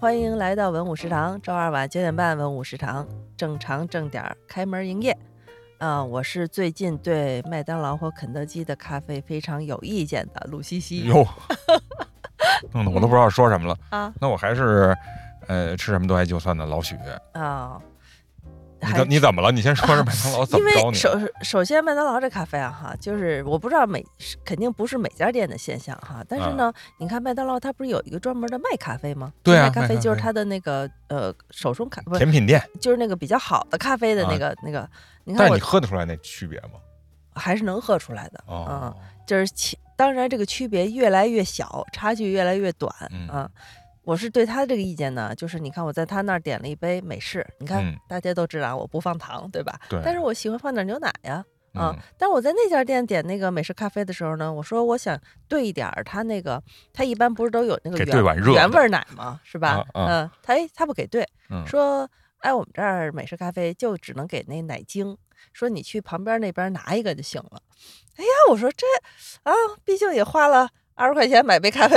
欢迎来到文武食堂，周二晚九点半，文武食堂正常正点儿开门营业。啊、我是最近对麦当劳和肯德基的咖啡非常有意见的鲁西西哟，弄得我都不知道说什么了。啊那我还是，呃，吃什么都爱就算的老许。啊，你怎你怎么了？你先说说麦当劳 怎因么着你为首首先麦当劳这咖啡啊哈，就是我不知道每肯定不是每家店的现象哈，但是呢，你看麦当劳它不是有一个专门的卖咖啡吗？对啊卖咖啡啡就是它的那个呃手冲咖，不是甜品店，就是那个比较好的咖啡的那个、那个，你看你喝得出来那区别吗？还是能喝出来的，嗯，哦，就是其当然这个区别越来越小，差距越来越短，嗯啊。我是对他这个意见呢，就是你看我在他那儿点了一杯美式，你看、嗯大家都知道我不放糖，对吧？对，但是我喜欢放点牛奶呀，啊嗯，但是我在那家店点那个美式咖啡的时候呢，我说我想兑一点儿他那个，他一般不是都有那个原原味儿奶吗？是吧？啊啊嗯，他哎他不给兑，嗯说哎我们这儿美式咖啡就只能给那奶精，说你去旁边那边拿一个就行了。哎呀，我说这啊，毕竟也花了二十块钱买杯咖啡，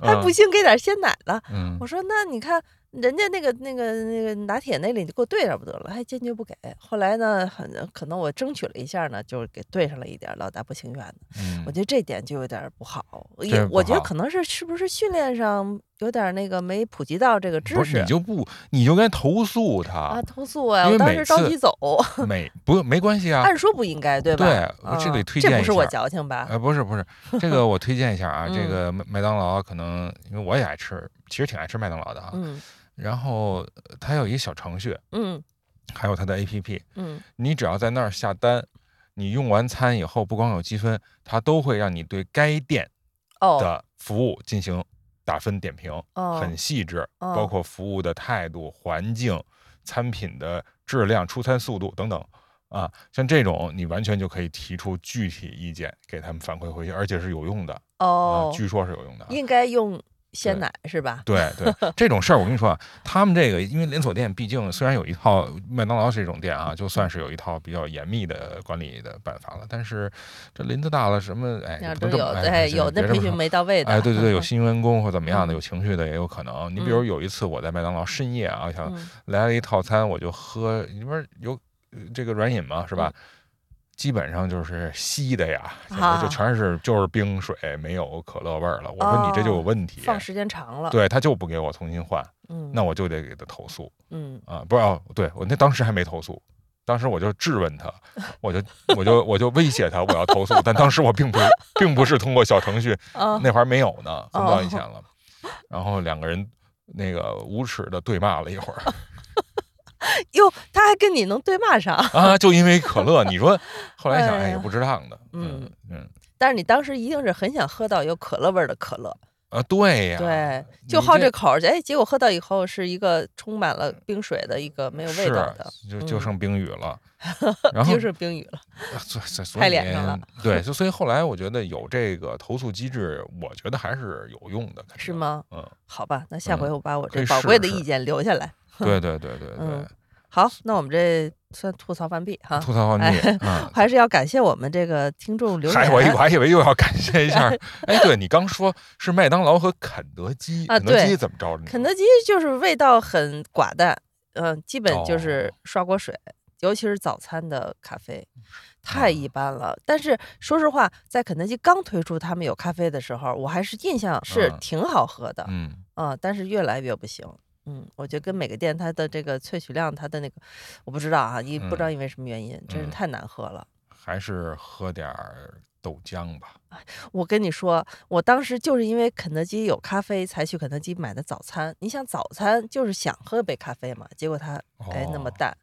还不行给点鲜奶了。嗯我说那你看人家那个那个那个拿铁那里，你给我兑点不得了，还坚决不给。后来呢，很可能我争取了一下呢，就是给兑上了一点，老大不情愿的。嗯我觉得这点就有点不好，也我觉得可能是是不是训练上有点那个没普及到这个知不是识你就不你就该投诉他啊？他，投诉啊！我当时着急走，没不没关系啊。按说不应该对吧？对啊这里推这不是我荐一下矫情吧？呃，不是不是，这个我推荐一下啊，这嗯个麦麦当劳可能因为我也爱吃，其实挺爱吃麦当劳的啊。嗯然后呃它有一个小程序，嗯还有它的 APP，嗯你只要在那儿下单，你用完餐以后，不光有积分，它都会让你对该店哦的服务进行打分点评，哦很细致，哦包括服务的态度、环境、餐品的质量、出餐速度等等。啊，像这种你完全就可以提出具体意见给他们反馈回去，而且是有用的哦啊，，据说是有用的啊。应该用鲜奶是吧？对对，这种事儿我跟你说啊，他们这个因为连锁店毕竟虽然有一套麦当劳这种店啊，就算是有一套比较严密的管理的办法了，但是这林子大了，什么哎那都有，哎，哎有那培训没到位的，哎，对对对，有 新员工或怎么样的，嗯有情绪的也有可能。你比如有一次我在麦当劳深夜啊，想嗯来了一套餐，我就喝，你不是有呃这个软饮吗，是吧？基本上就是稀的呀，就全是就是冰水，没有可乐味儿了。我说你这就有问题，放时间长了，对他就不给我重新换，嗯，那我就得给他投诉嗯啊！不是哦，对我那当时还没投诉，当时我就质问他，我就我就我就威胁他我要投诉，但当时我并不是并不是通过小程序，啊那会儿没有呢，很早以哦前了。然后两个人那个无耻的对骂了一会儿哟，他还跟你能对骂上，啊，就因为可乐，你说 后来想，哎也不值当的，嗯嗯嗯但是你当时一定是很想喝到有可乐味儿的可乐，啊，对呀，对，就好这这口哎，结果喝到以后是一个充满了冰水的一个没有味道的，就就嗯剩冰雨了，然后就是冰雨了，啊所所所 拍以脸上了对，就所以后来我觉得有这个投诉机制，我觉得还是有用的，是吗？嗯，好吧，那下回嗯我把我这宝贵的意见留下来。对对对对对嗯，好，那我们这算吐槽完毕哈。吐槽完毕。还是要感谢我们这个听众留还我言我还以为又要感谢一下，哎，对你刚说是麦当劳和肯德基，啊肯德基怎么着？肯德基就是味道很寡淡，嗯、基本就是哦刷锅水，尤其是早餐的咖啡，太一般了。但是说实话，在肯德基刚推出他们有咖啡的时候，我还是印象是嗯挺好喝的，嗯，啊、但是越来越不行。嗯，我觉得跟每个店它的这个萃取量，它的那个我不知道啊，因不知道因为什么原因，真是嗯太难喝了。还是喝点儿豆浆吧。我跟你说，我当时就是因为肯德基有咖啡，才去肯德基买的早餐。你想早餐就是想喝杯咖啡嘛，结果它哎那么哦淡，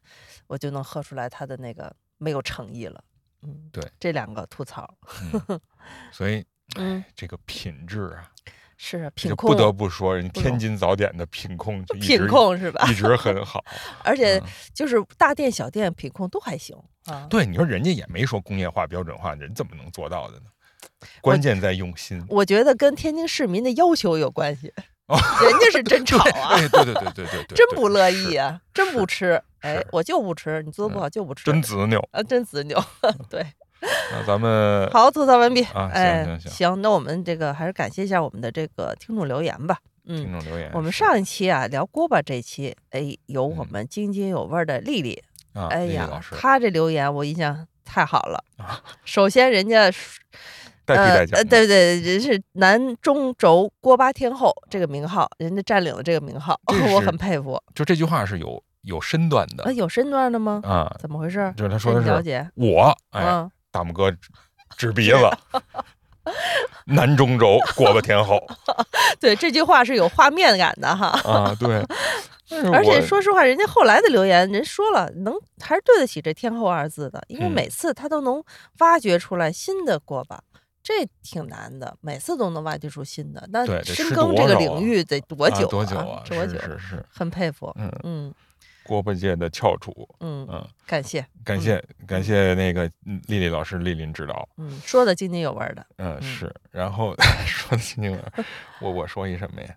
我就能喝出来它的那个没有诚意了。嗯，对，这两个吐槽，嗯，所以嗯，这个品质啊，是啊品控不得不说，人天津早点的品控就 一直品控是吧？一直很好。而且嗯就是大店小店品控都还行啊。对，你说人家也没说工业化、标准化，人怎么能做到的呢？关键在用心。我觉得跟天津市民的要求有关系，哦人家是真吵啊，哎，对对对对对对，真不乐意啊，真不吃，哎，我就不吃，你做的不好就不吃，真执拗。啊，真执拗，对。那咱们 好，吐槽完毕。啊行行，行行那我们这个还是感谢一下我们的这个听众留言吧。嗯，听众留言。我们上一期啊聊锅巴这期，哎，有我嗯们津津有味儿的丽丽，啊，哎呀她这留言我印象太好了啊。首先，人家是带替代呃呃，奖的，对对，人是南中轴锅巴天后这个名号，人家占领了这个名号，我很佩服。就这句话是有有身段的啊，有身段的吗？啊，怎么回事？就是他说的是了解？我，哎，嗯，大拇哥指鼻子，南中轴锅巴天后 对，这句话是有画面感的哈。啊，对。而且说实话，人家后来的留言，人说了，能还是对得起这“天后”二字的，因为嗯每次他都能挖掘出来新的锅巴，这挺难的，每次都能挖掘出新的。那深耕这个领域得多啊久、多久啊？多久？是是是，很佩服。嗯，嗯锅巴界的翘楚，嗯，嗯，感谢。感谢感谢那个嗯丽丽老师莅临指导，嗯，说的津津有味儿的。嗯嗯是，然后 说的津津有味儿，我我说一什么呀？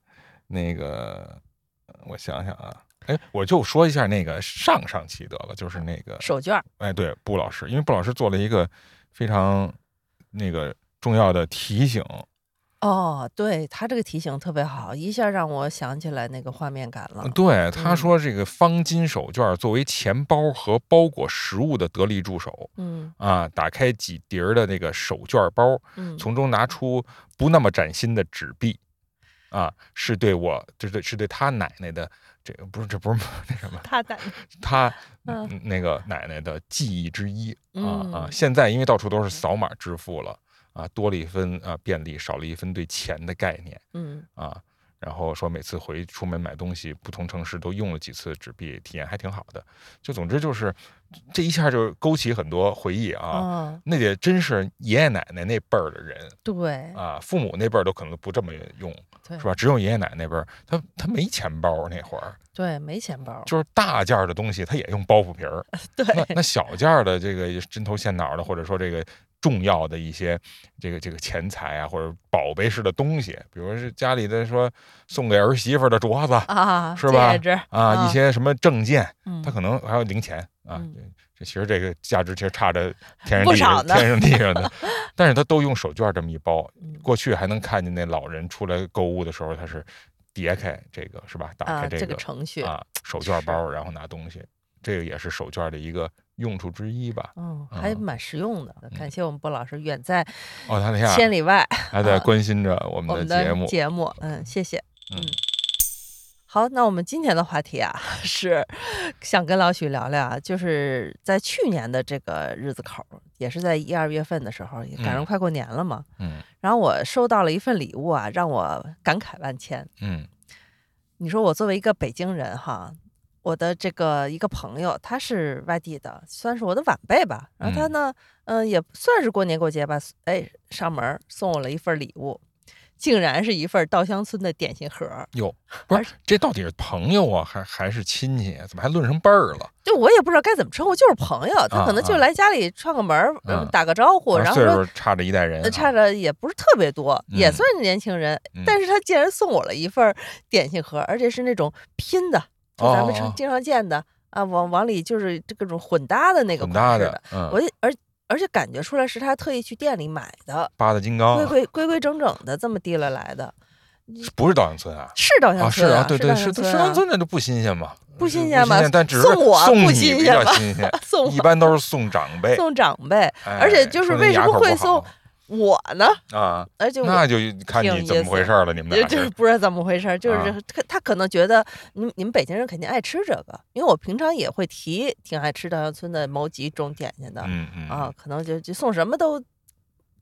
那个我想想啊，哎，我就说一下那个上上期得了，就是那个手绢儿，哎，对，布老师，因为布老师做了一个非常那个重要的提醒，哦，对他这个提醒特别好，一下让我想起来那个画面感了。对，他嗯说这个方巾手绢作为钱包和包裹食物的得力助手嗯啊，打开几叠儿的那个手绢包，嗯，从中拿出不那么崭新的纸币，啊，是对我，这对是对他奶奶的这个不是这不是 那什么，他奶他嗯嗯那个奶奶的记忆之一啊啊！嗯现在因为到处都是扫码支付了啊，多了一分啊便利，少了一分对钱的概念嗯啊。然后说每次回出门买东西，不同城市都用了几次纸币，体验还挺好的。就总之就是这一下就勾起很多回忆啊。哦，那得真是爷爷奶奶那辈儿的人对啊，父母那辈儿都可能不这么用，是吧？只有爷爷奶奶那辈儿，他他没钱包那会儿，对，没钱包。就是大件儿的东西他也用包袱皮儿，对，那那小件儿的这个针头线脑的，或者说这个重要的一些这个这个钱财啊，或者宝贝式的东西，比如是家里的说送给儿媳妇的镯子啊，是吧戒指啊，一些什么证件，嗯他可能还有零钱啊嗯。这这其实这个价值其实差着天上地上天上地上的，但是他都用手绢这么一包。嗯过去还能看见那老人出来购物的时候，他是叠开这个是吧？打啊，开这个程序，啊手绢包，然后拿东西，这个也是手绢的一个用处之一吧。嗯，还嗯蛮实用的。感谢我们波老师远在澳大利亚千里外。还在啊关心着我们的的节目，节目，嗯，谢谢。嗯。好，那我们今天的话题啊，是想跟老许聊聊啊，就是在去年的这个日子口，也是在一二月份的时候，也赶上嗯。快过年了嘛。嗯。然后我收到了一份礼物啊，让我感慨万千。嗯。你说我作为一个北京人哈，我的这个一个朋友，他是外地的，算是我的晚辈吧。然后他嗯呢，嗯、也算是过年过节吧，哎，上门送我了一份礼物，竟然是一份稻香村的点心盒。哟，不是这到底是朋友啊，还还是亲戚啊？怎么还论成辈儿了？就我也不知道该怎么称呼，就是朋友，他可能就啊来家里串个门儿，呃嗯打个招呼，然后说数差着一代人差着也不是特别多，也嗯算是年轻人。嗯但是他竟然送我了一份点心盒，而且是那种拼的，就咱们常经常见的啊，往往里就是这各种混搭的那个混搭款式的。，的嗯，我也而而且感觉出来是他特意去店里买的，八大金刚规规规规整整的这么递了来的，不是稻香村啊？是稻香啊，是村啊，对对，是稻香村那就不新鲜嘛，不新是鲜嘛但只是送我不送你比新鲜吗较新鲜，送一般都是送长辈，送长辈，哎而且就是为什么会送我呢？啊？而且我那就看你怎么回事儿了，你们就俩就是不知道怎么回事儿，就是啊他他可能觉得你们你们北京人肯定爱吃这个，因为我平常也会提挺爱吃稻香村的某几种点心的、嗯嗯啊，，可能就就送什么都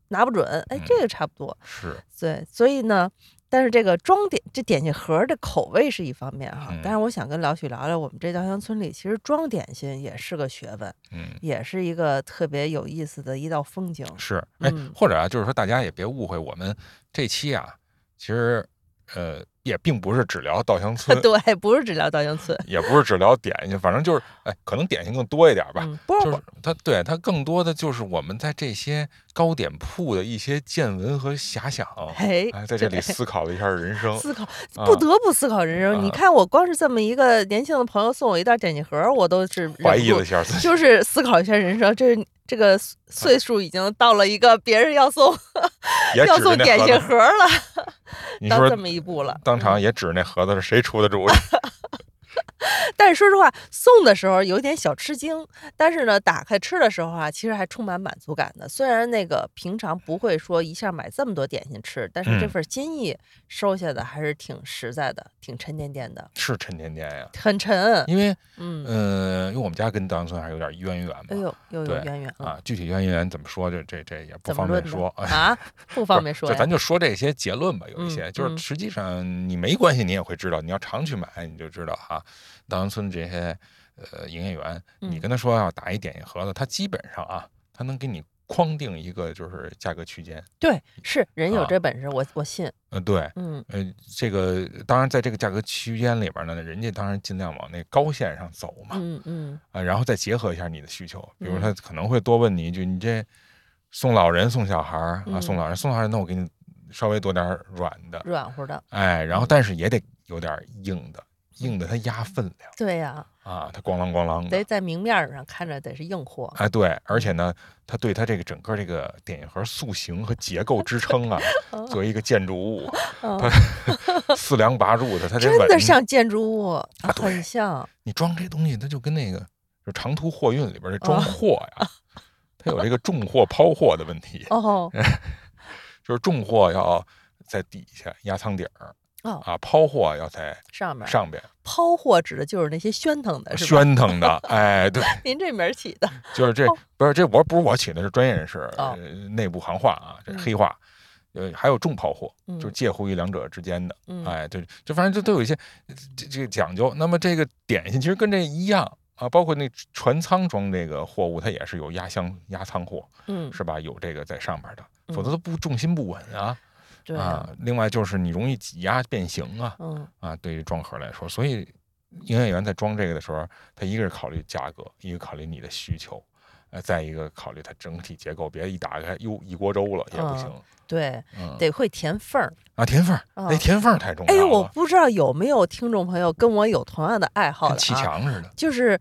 拿不准，哎，这个差不多，是对，所以呢。但是这个装点这点心盒儿的口味是一方面哈，嗯但是我想跟老许聊聊，我们这稻香村里其实装点心也是个学问，嗯。也是一个特别有意思的一道风景。是，哎嗯，或者啊，就是说大家也别误会，我们这期啊，其实呃也并不是只聊稻香村，对，不是只聊稻香村，也不是只聊点心，反正就是哎，可能点心更多一点吧。嗯，饽饽就是它对它更多的就是我们在这些糕点铺的一些见闻和遐想，哎哎，在这里思考了一下人生。思考，啊不得不思考人生。你啊看，我光是这么一个年轻的朋友送我一袋点心盒，我都是怀疑了一下自己，就是思考一下人生。这这个岁岁数已经到了一个别人要送也要送点心盒了。你说这么一步了。当场嗯也指那盒子是谁出的主意？但是说实话，送的时候有点小吃惊，但是呢，打开吃的时候啊，其实还充满满足感的。虽然那个平常不会说一下买这么多点心吃，但是这嗯份心意收下的还是挺实在的，挺沉甸甸的，是沉甸甸呀，很沉。因为嗯，呃，因为我们家跟稻香村还是有点渊源嘛。哎呦，又有渊源。啊，具体渊源怎么说，这这这也不方便说。啊？不方便说。就咱就说这些结论吧，有一嗯些、就是嗯实际上你没关系，你也会知道，你要常去买，你就知道哈。稻香村这些呃营业员，你嗯跟他说要打一点心盒子，他基本上啊，他能给你框定一个就是价格区间。对，是人有啊这本事，我我信。呃，对，嗯呃，这个当然在这个价格区间里边呢，人家当然尽量往那高线上走嘛，嗯嗯啊，然后再结合一下你的需求，比如嗯他可能会多问你一句，你这送老人送小孩儿啊，送嗯老人送小孩儿，那我给你稍微多点儿软的，软乎的。哎，然后嗯但是也得有点硬的，硬的它压分量对呀、啊，它咣啷咣啷的。得在明面儿上看着得是硬货。哎，对，而且呢，它对它这个整个这个点心盒塑形和结构支撑啊，作为一个建筑物，它四梁八柱的，它得真的。像建筑物，啊很像。你装这东西，它就跟那个就长途货运里边这哦装货呀，它有这个重货抛货的问题。哦 就是重货要在底下压舱底儿哦，啊，抛货要在上面上边抛货指的就是那些喧腾的，是吧？喧腾的，哎，对，您这名儿起的，就是这哦不是这我不是我起的，是专业人士哦呃内部行话啊，这嗯黑话。呃，还有重抛货，嗯就是介乎于两者之间的，嗯哎，对，就反正就都有一些这这个讲究。那么这个点心其实跟这一样啊，包括那船舱装这个货物，它也是有压箱压仓货，嗯，是吧？有这个在上面的，否嗯则它不重心不稳啊。对啊，，另外就是你容易挤压变形啊嗯啊，对于装盒来说，所以营业员在装这个的时候，他一个是考虑价格，一个考虑你的需求，呃，再一个考虑它整体结构，别一打开哟一锅粥了也不行。对，嗯得会填缝儿。啊，填缝儿，啊那填缝儿太重要了哎，了，我不知道有没有听众朋友跟我有同样的爱好跟砌的啊，墙似的。就是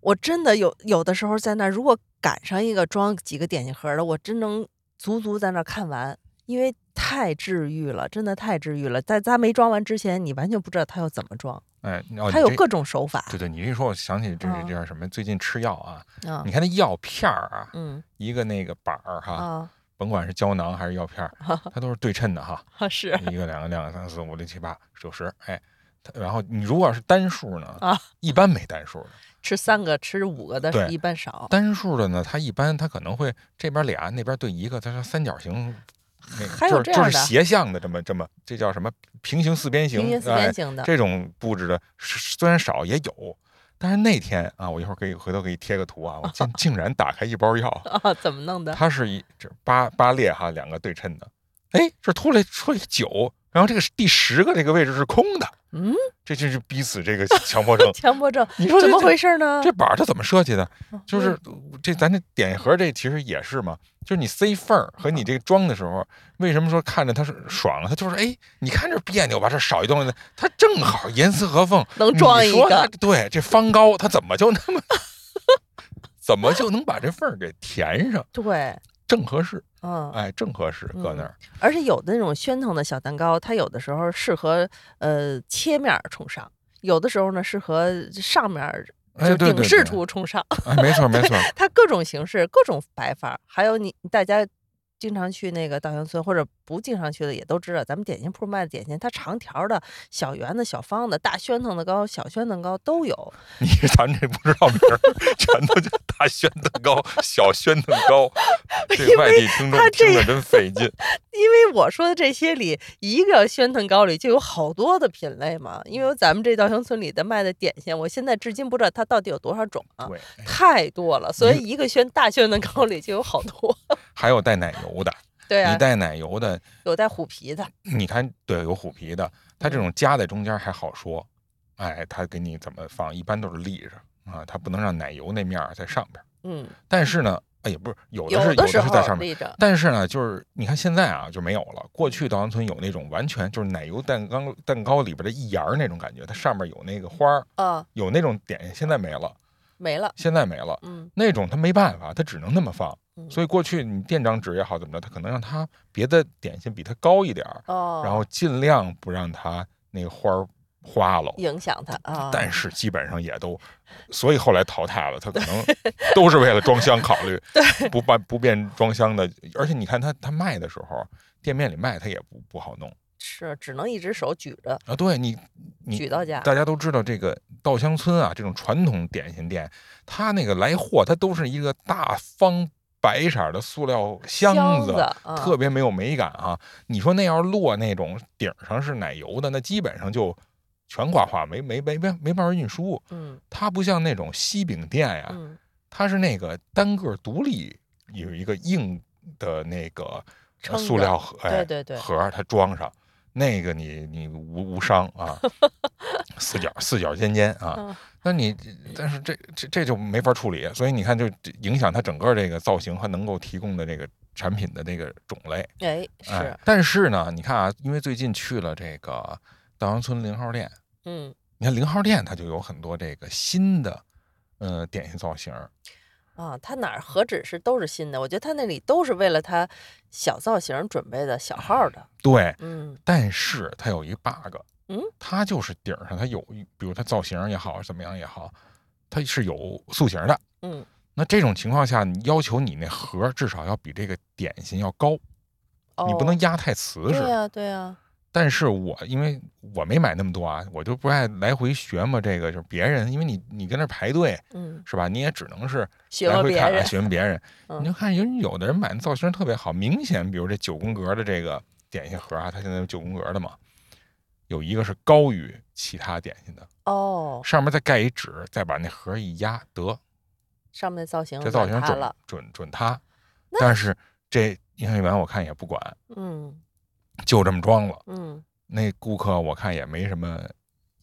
我真的有有的时候在那儿，如果赶上一个装几个点心盒的，我真能足足在那儿看完，因为太治愈了，真的太治愈了。在咱没装完之前，你完全不知道它要怎么装，哎，哦你这它有各种手法对对，你一说，我想起这是啊这叫什么？最近吃药啊，啊你。看那药片儿啊，嗯一个那个板儿哈，啊甭管是胶囊还是药片儿，它都是对称的哈。啊是一个、两个、两个、三四五六七八九十，哎，它然后你如果要是单数呢，啊，一般没单数的，吃三个吃五个的对一般少。单数的呢，它一般它可能会这边俩，那边对一个，它是三角形，那还有这样的斜向的这么这么，这叫什么平行四边形？平行四哎边形的，这种布置的虽然少也有，但是那天啊，我一会儿可以回头给你贴个图啊，我竟 竟然打开一包药，啊，怎么弄的？它是一这八八列哈，两个对称的，哎，这突来出来九，然后这个第十个这个位置是空的，嗯，这就是逼死这个 强迫症。强迫症你说怎么回事呢？这板儿它怎么设计的？嗯就是这咱这点心盒这其实也是嘛，就是你塞缝儿和你这个装的时候，为什么说看着它是爽了？它就是哎，你看这别扭吧，这少一东西，它正好严丝合缝，能装一个，对，这方高它怎么就那么，怎么就能把这缝儿给填上？对，正合适，嗯，哎，正合适，搁那儿。而且有的那种宣腾的小蛋糕，它有的时候适合呃切面儿冲上，有的时候呢适合上面就顶视对对对，图冲上，哎，没错没错，它各种形式、各种摆法，还有你大家经常去那个稻香村或者不经常去的也都知道，咱们点心铺卖的点心，它长条儿的、小圆的、小方的、大宣腾的糕、小宣腾糕都有。你咱这不知道名儿，全都叫大宣腾糕、小宣腾糕，这外地听众听着真费劲。因为我说的这些里，一个宣腾糕里就有好多的品类嘛。因为咱们这稻香村里的卖的点心，我现在至今不知道它到底有多少种啊，太多了。所以一个宣大宣腾糕里就有好多。还有带奶油的，对啊你，带奶油的，有带虎皮的，你看，对，有虎皮的，它这种夹在中间还好说，哎，它给你怎么放，一般都是立着啊，它不能让奶油那面儿在上边儿。嗯，但是呢，哎，也不是有的是有的是在上面。立着，但是呢，就是你看现在啊就没有了。过去稻香村有那种完全就是奶油蛋糕蛋糕里边的一沿儿那种感觉，它上面有那个花儿，啊，有那种点心，现在没了，没了。现在没了。嗯那种它没办法，它只能那么放。嗯所以过去你店长纸也好怎么着，他可能让他别的点心比它高一点儿，哦，然后尽量不让它那个花儿花了。影响它啊。但是基本上也都，所以后来淘汰了。他可能 都是为了装箱考虑，不办不便装箱的。而且你看他他卖的时候，店面里卖他也不不好弄是只能一只手举着啊。对你你举到家。大家都知道这个稻香村啊，这种传统点心店，它那个来货它都是一个大方白色的塑料箱子。特别没有美感啊！你说那要是落那种顶上是奶油的，那基本上就全刮花，没没没没没办法运输。嗯它不像那种西饼店呀，嗯它是那个单个独立有一个硬的那个塑料盒，哎，对对对盒儿它装上，那个你你无无伤啊，四角四角尖尖啊，嗯那你但是这这这就没法处理，所以你看就影响它整个这个造型和能够提供的这个产品的这个种类。哎哎是，但是呢，你看啊，因为最近去了这个稻香村零号店，嗯你看零号店它就有很多这个新的呃点心造型儿。啊，它哪儿何止是都是新的？我觉得它那里都是为了它小造型准备的小号的。对，嗯但是它有一 bug，嗯，它就是顶上它有，比如它造型也好，怎么样也好，它是有塑形的。嗯那这种情况下，你要求你那盒至少要比这个点心要高，哦，你不能压太瓷实。对呀对呀，但是我因为我没买那么多啊，我就不爱来回学嘛。这个就是别人，因为你你跟那儿排队嗯，是吧？你也只能是来回看啊别人，询问别人。嗯你就看有有的人买的造型特别好，明显比如这九宫格的这个点心盒啊，它现在有九宫格的嘛，有一个是高于其他点心的，哦，上面再盖一纸，再把那盒一压，得上面的造型这造型准了，准准塌。但是这营业员我看也不管，嗯就这么装了。嗯那顾客我看也没什么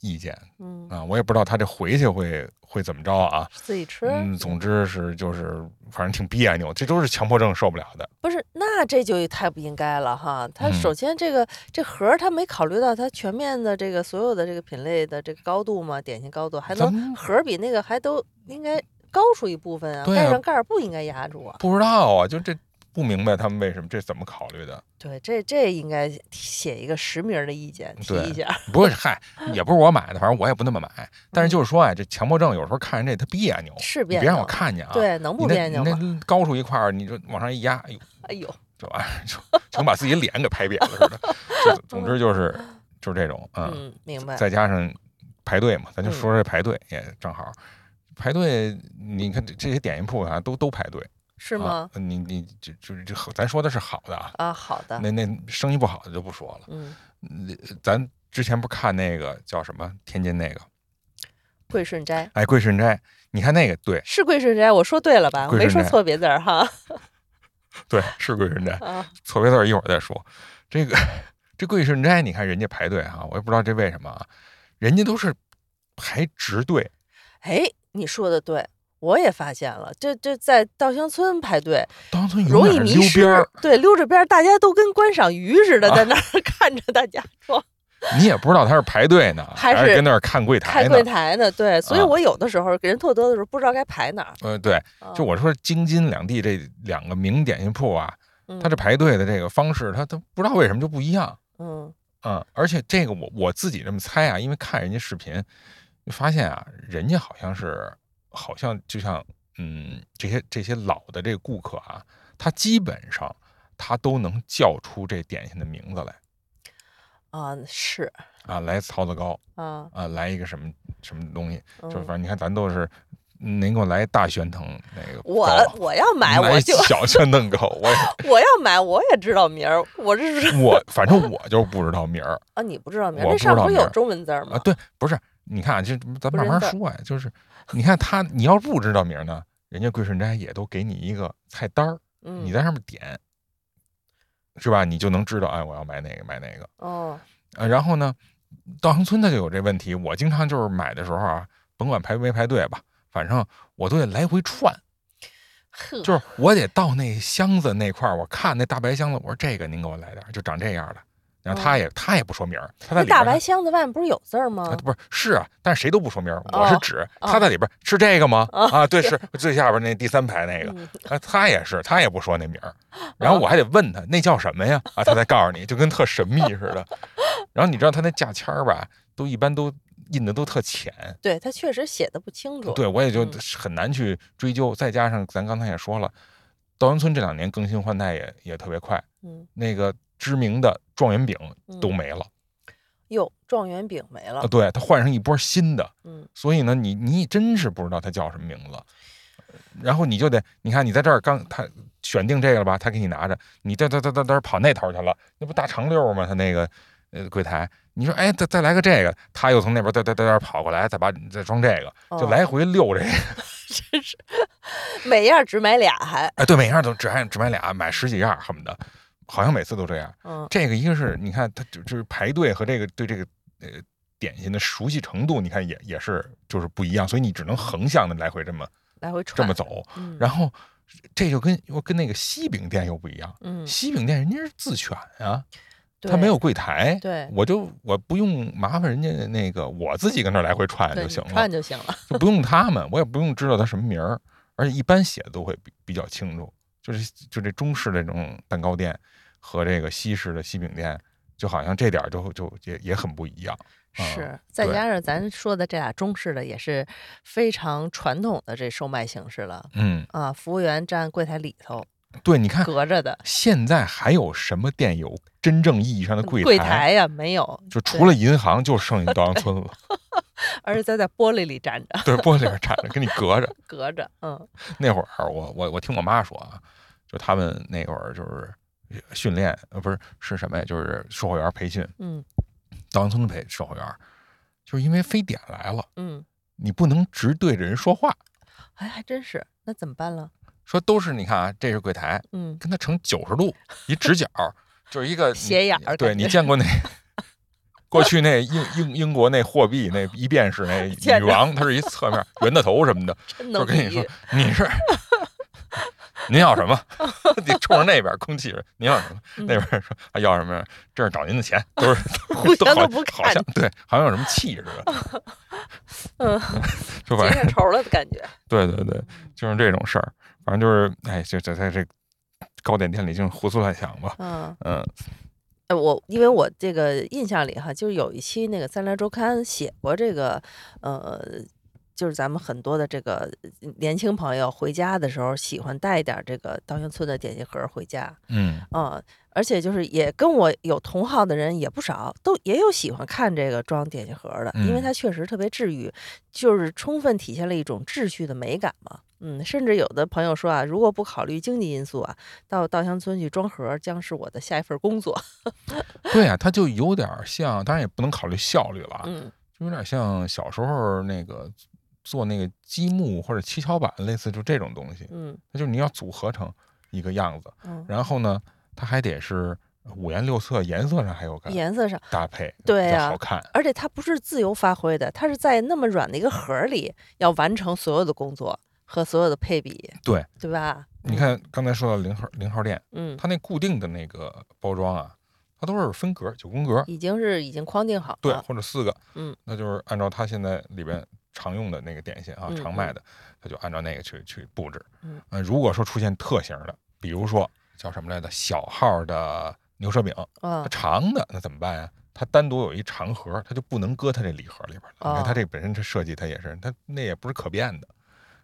意见嗯，啊，我也不知道他这回去会会怎么着啊。自己吃，嗯，总之是就是反正挺别扭，这都是强迫症受不了的。不是，那这就太不应该了哈。他嗯首先这个、这盒他没考虑到他全面的这个所有的这个品类的这个高度嘛，点心高度，还能盒比那个还都应该高出一部分啊，盖上盖儿不应该压住啊。不知道啊，就这不明白他们为什么这怎么考虑的。对，这这应该写一个实名的意见提对一下。不是，嗨，也不是我买的，反正我也不那么买。但是就是说啊，这强迫症有时候看着这他别扭，是别扭别让我看见啊。，对，能不别扭吗？那高出一块儿，你就往上一压，哎呦，哎呦，这玩意儿就成把自己脸给拍扁了似的。就总之就是就是这种，嗯，嗯，明白。再加上排队嘛，咱就嗯说说这排队也正好。排队，你看这这些点心铺啊，都都排队，是吗？啊、你你这就是这，咱说的是好的啊，啊，好的。那那生意不好的就不说了。嗯，嗯咱之前不看那个叫什么天津那个，桂顺斋哎，桂顺斋，你看那个，对是桂顺斋，我说对了吧？没说错别字儿哈。对，是桂顺斋，啊，错别字儿一会儿再说。这个这桂顺斋，你看人家排队哈、我也不知道这为什么啊，人家都是排直队，哎，你说的对，我也发现了，这这在稻香村排队容易溜迷失边儿，，对，溜着边儿，大家都跟观赏鱼似的，啊在那儿 看着大家装，你也不知道他是排队呢，还是是跟那儿看柜台开呢。柜台呢。对，所以啊我有的时候给人特多的时候，不知道该排哪儿。呃，对，啊就我说京津两地这两个名点心铺啊，嗯他这排队的这个方式，他他不知道为什么就不一样。嗯嗯，而且这个我我自己这么猜啊，因为看人家视频，就发现啊，人家好像是好像就像嗯这些这些老的这个顾客啊，他基本上他都能叫出这点心的名字来啊是啊，来曹子糕啊，啊，来一个什么什么东西，就嗯反正你看咱都是。嗯您给我来大宣腾那个我我要买我就小宣腾糕，我也 我要买我也知道名儿，我这是我反正我就不知道名儿啊你不知道名儿，我那上不是有中文字吗？啊。对，不是，你看啊，这咱慢慢说呀、就是你看他，你要不知道名呢，人家桂顺斋也都给你一个菜单儿，嗯，你在上面点，是吧？你就能知道，哎，我要买哪个买哪个。哦呃，然后呢，稻香村它就有这问题，我经常就是买的时候啊，甭管排没排队吧，反正我都得来回串，呵，就是我得到那箱子那块儿，我看那大白箱子，我说这个您给我来点儿，就长这样的，然后他也他也不说名儿，他在那大。白箱子外面不是有字儿啊吗？不是是啊，但是谁都不说名儿，我是哦指哦他在里边是这个吗？哦啊，对，是最下边那第三排那个，嗯啊，他也是，他也不说那名儿，然后我还得问他那叫什么呀？啊，他才告诉你，就跟特神秘似的。然后你知道他那价签儿吧，都一般都印的都特浅，对他确实写的不清楚。对我也就嗯很难去追究。再加上咱刚才也说了，稻香村这两年更新换代也也特别快，嗯，那个知名的状元饼都嗯没了，哟，状元饼没了啊，。对，他换上一波新的，嗯所以呢，你你真是不知道他叫什么名字，然后你就得，你看你在这儿刚他选定这个了吧，他给你拿着，你嘚嘚嘚嘚嘚跑那头去了，那不大长溜吗？他那个呃柜台，你说哎再再来个这个，他又从那边嘚嘚嘚嘚跑过来，再把你再装这个，就哦来回溜这个，真是每样只买俩还。哎，对，每样都只还只买俩，买十几样恨不得，好像每次都这样。嗯这个一个是你看他就就是排队和这个对这个呃点心的熟悉程度，你看也也是就是不一样，所以你只能横向的来回这么来回这么走。嗯然后这就跟又跟那个西饼店又不一样，嗯，西饼店人家是自选啊，他没有柜台，对我就我不用麻烦人家那个我自己跟那来回串就行了串，就行了。就不用他们，我也不用知道他什么名儿，而且一般写的都会比比较清楚，就是就这中式的这种蛋糕店和这个西式的西饼店，就好像这点儿就就也也很不一样。啊是，再加上咱说的这俩中式的也是非常传统的这售卖形式了嗯，啊，服务员站柜台里头对，你看隔着的现在还有什么店有真正意义上的柜柜台呀没有，就除了银行，就剩下稻香村了。而且在在玻璃里站着对，玻璃里边站着，跟你隔着。隔着，嗯那会儿我我我听我妈说啊，就他们那会儿就是训练，呃，不是是什么呀？就是售货员培训，嗯稻香村的培售货员，就是因为非典来了，嗯，你不能直对着人说话，哎，还真是，那怎么办了？说都是你看啊，这是柜台，嗯，跟他成九十度一直角，就是一个 斜眼儿对你见过那？过去那英英英国那货币那一便是那 女王，她是一侧面圆的头什么的，就跟你说，你是您要什么？你冲着那边空气说您要什么？嗯 那边说啊要什么？这是找您的钱，都是 互相好都不看好像对，好像有什么气似的，嗯，就反正结上仇了的感觉。对对对，就是这种事儿，反正就是哎，就就在这糕点店里就是胡思乱想吧，嗯，嗯呃我因为我这个印象里哈，就是有一期那个《三联周刊》写过这个，呃，就是咱们很多的这个年轻朋友回家的时候，喜欢带一点儿这个稻香村的点心盒儿回家，嗯嗯，而且就是也跟我有同好的人也不少，都也有喜欢看这个装点心盒儿的，因为嗯它确实特别治愈，就是充分体现了一种秩序的美感嘛。嗯，甚至有的朋友说啊，如果不考虑经济因素啊，到稻香村去装盒儿将是我的下一份工作。对啊、它就有点像，当然也不能考虑效率了啊，嗯就有点像小时候那个做那个积木或者七巧板，类似就这种东西，嗯那就是你要组合成一个样子，嗯，然后呢，它还得是五颜六色，颜色上还有感颜色上，搭配，对呀好看。而且它不是自由发挥的，它是在那么软的一个盒儿里要完成所有的工作和所有的配比，对，对吧？你看刚才说到零号零号店，嗯，它那固定的那个包装啊，它都是分格九宫格，已经是已经框定好了。对，或者四个，嗯，那就是按照它现在里边常用的那个点心啊，嗯常卖的，他就按照那个去去布置。嗯，呃，如果说出现特型的，比如说叫什么来着，小号的牛舌饼，啊它，长的那怎么办呀？它单独有一长盒，它就不能搁它这礼盒里边了。你看它哦这本身这设计，它也是，它那也不是可变的，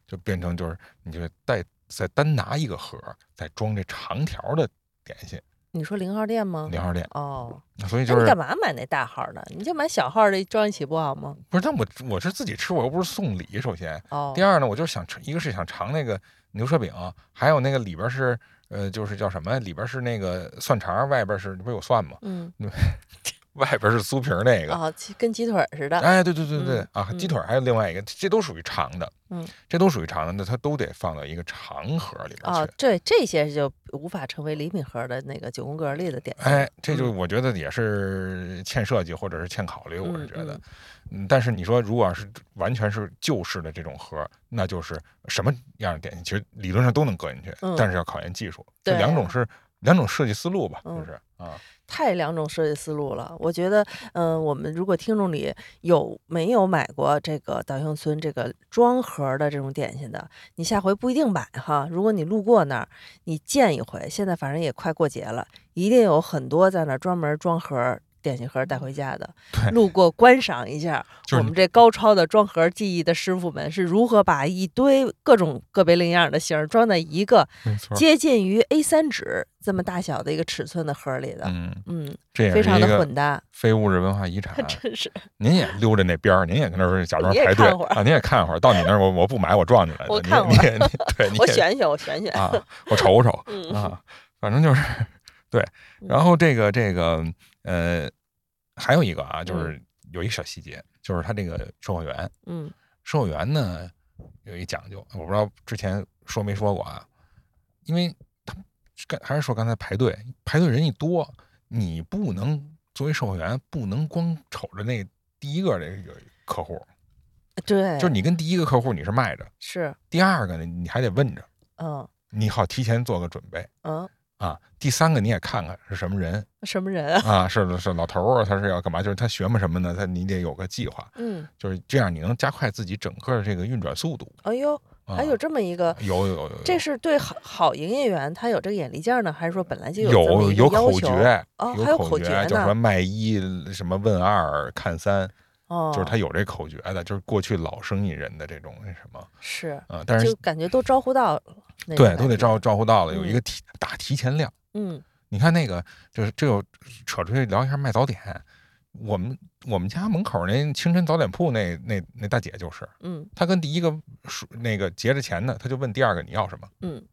就变成就是你就带再单拿一个盒，再装这长条的点心你说零号店吗？零号店。哦，所以就是那你干嘛买那大号的？你就买小号的装一起不好吗？不是？但我我是自己吃，我又不是送礼。首先，哦，第二呢，我就是想吃，一个是想尝那个牛舌饼，还有那个里边是呃，就是叫什么？里边是那个蒜肠，外边是不是有蒜吗？嗯，外边是酥皮儿那个。哦，跟鸡腿似的。哎，对对对对、嗯啊，嗯鸡腿还有另外一个，这都属于长的，嗯，这都属于长的，那它都得放到一个长盒里边去。哦，对，这些就无法成为礼品盒的那个九宫格里的点心。哎，这就我觉得也是欠设计或者是欠考虑，我是嗯觉得嗯。嗯，但是你说如果要是完全是旧式的这种盒，那就是什么样的点心，其实理论上都能搁进去，嗯但是要考验技术。这两种是两种设计思路吧，就嗯是啊，太两种设计思路了。我觉得，嗯、我们如果听众里有没有买过这个稻香村这个装盒的这种点心的，你下回不一定买哈。如果你路过那儿，你见一回，现在反正也快过节了，一定有很多在那儿专门装盒。点心盒带回家的，对路过观赏一下，我们这高超的装盒技艺的师傅们是如何把一堆各种个别零样的形儿装在一个，接近于 A 三纸这么大小的一个尺寸的盒里的，嗯，嗯，这也非常的混搭，非物质文化遗产。真是。您也溜着那边儿，您也跟那儿假装排队啊，您也看会儿。到你那儿，我我不买，我撞进来。我你看会儿对，我选选，我选选，啊，我瞅瞅嗯啊，反正就是对。然后这个这个呃，还有一个啊，就是有一个小细节，就是他这个售货员，嗯。售货员呢有一讲究，我不知道之前说没说过啊，因为他刚还是说刚才排队，排队人一多，你不能作为售货员不能光瞅着那第一个这个客户，对，就是你跟第一个客户你是卖着，是，第二个呢你还得问着，嗯。你好提前做个准备嗯，啊。第三个你也看看是什么人什么人啊？啊，是是老头儿啊，他是要干嘛？就是他学么什么呢？他你得有个计划，嗯，就是这样你能加快自己整个这个运转速度。哎呦，啊、还有这么一个，有有有有，这是对好好营业员他有这个眼力劲儿呢，还是说本来就有一个要有口？诀，哦还有口口诀叫什么卖一什么问二看三，哦，就是他有这口诀的，就是过去老生意人的这种那什么是，啊、但是就感觉都招呼到了，对都得招，招呼到了，有一嗯个提大提前量。嗯你看那个，就是这又扯出去聊一下卖早点。我们我们家门口那清晨早点铺那那那大姐就是，嗯她跟第一个说那个结着钱呢，她就问第二个你要什么，嗯，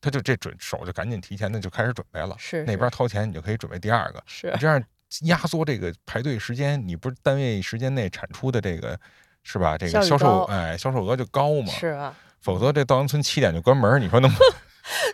她就这准手就赶紧提前的就开始准备了。是是那边掏钱，你就可以准备第二个。是你这样压缩这个排队时间，你不是单位时间内产出的这个是吧？这个销售高哎销售额就高嘛。是啊，否则这稻香村七点就关门，你说能不？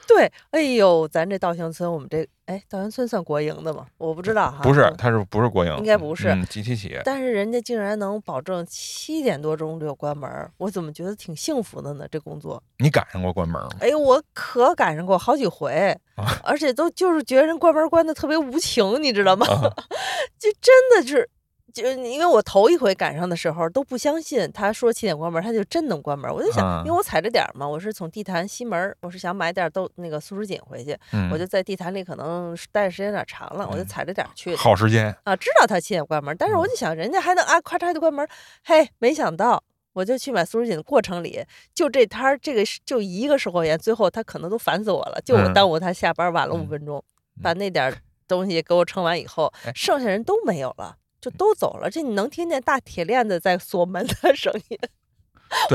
对，哎呦，咱这稻香村，我们这哎，稻香村算国营的吗？我不知道哈，不是嗯，它是不是国营？应该不是嗯，集体企业。但是人家竟然能保证七点多钟就关门儿，我怎么觉得挺幸福的呢？这工作，你赶上过关门吗？哎呦，我可赶上过好几回，啊而且都就是觉得人关门关的特别无情，你知道吗？啊 就真的是。就因为我头一回赶上的时候都不相信，他说七点关门，他就真能关门。我就想，啊因为我踩着点儿嘛，我是从地坛西门，我是想买点儿豆那个素食锦回去，嗯，我就在地坛里可能待的时间有点长了，我就嗯踩着点儿去的。耗时间。啊，知道他七点关门，但是嗯我就想，人家还能啊，咔嚓就关门，嘿，没想到，我就去买素食锦的过程里，就这摊儿，这个就一个售货员，最后他可能都烦死我了，就我嗯耽误他下班晚了五嗯分钟，嗯把那点儿东西给我称完以后哎，剩下人都没有了，就都走了，这你能听见大铁链子在锁门的声音，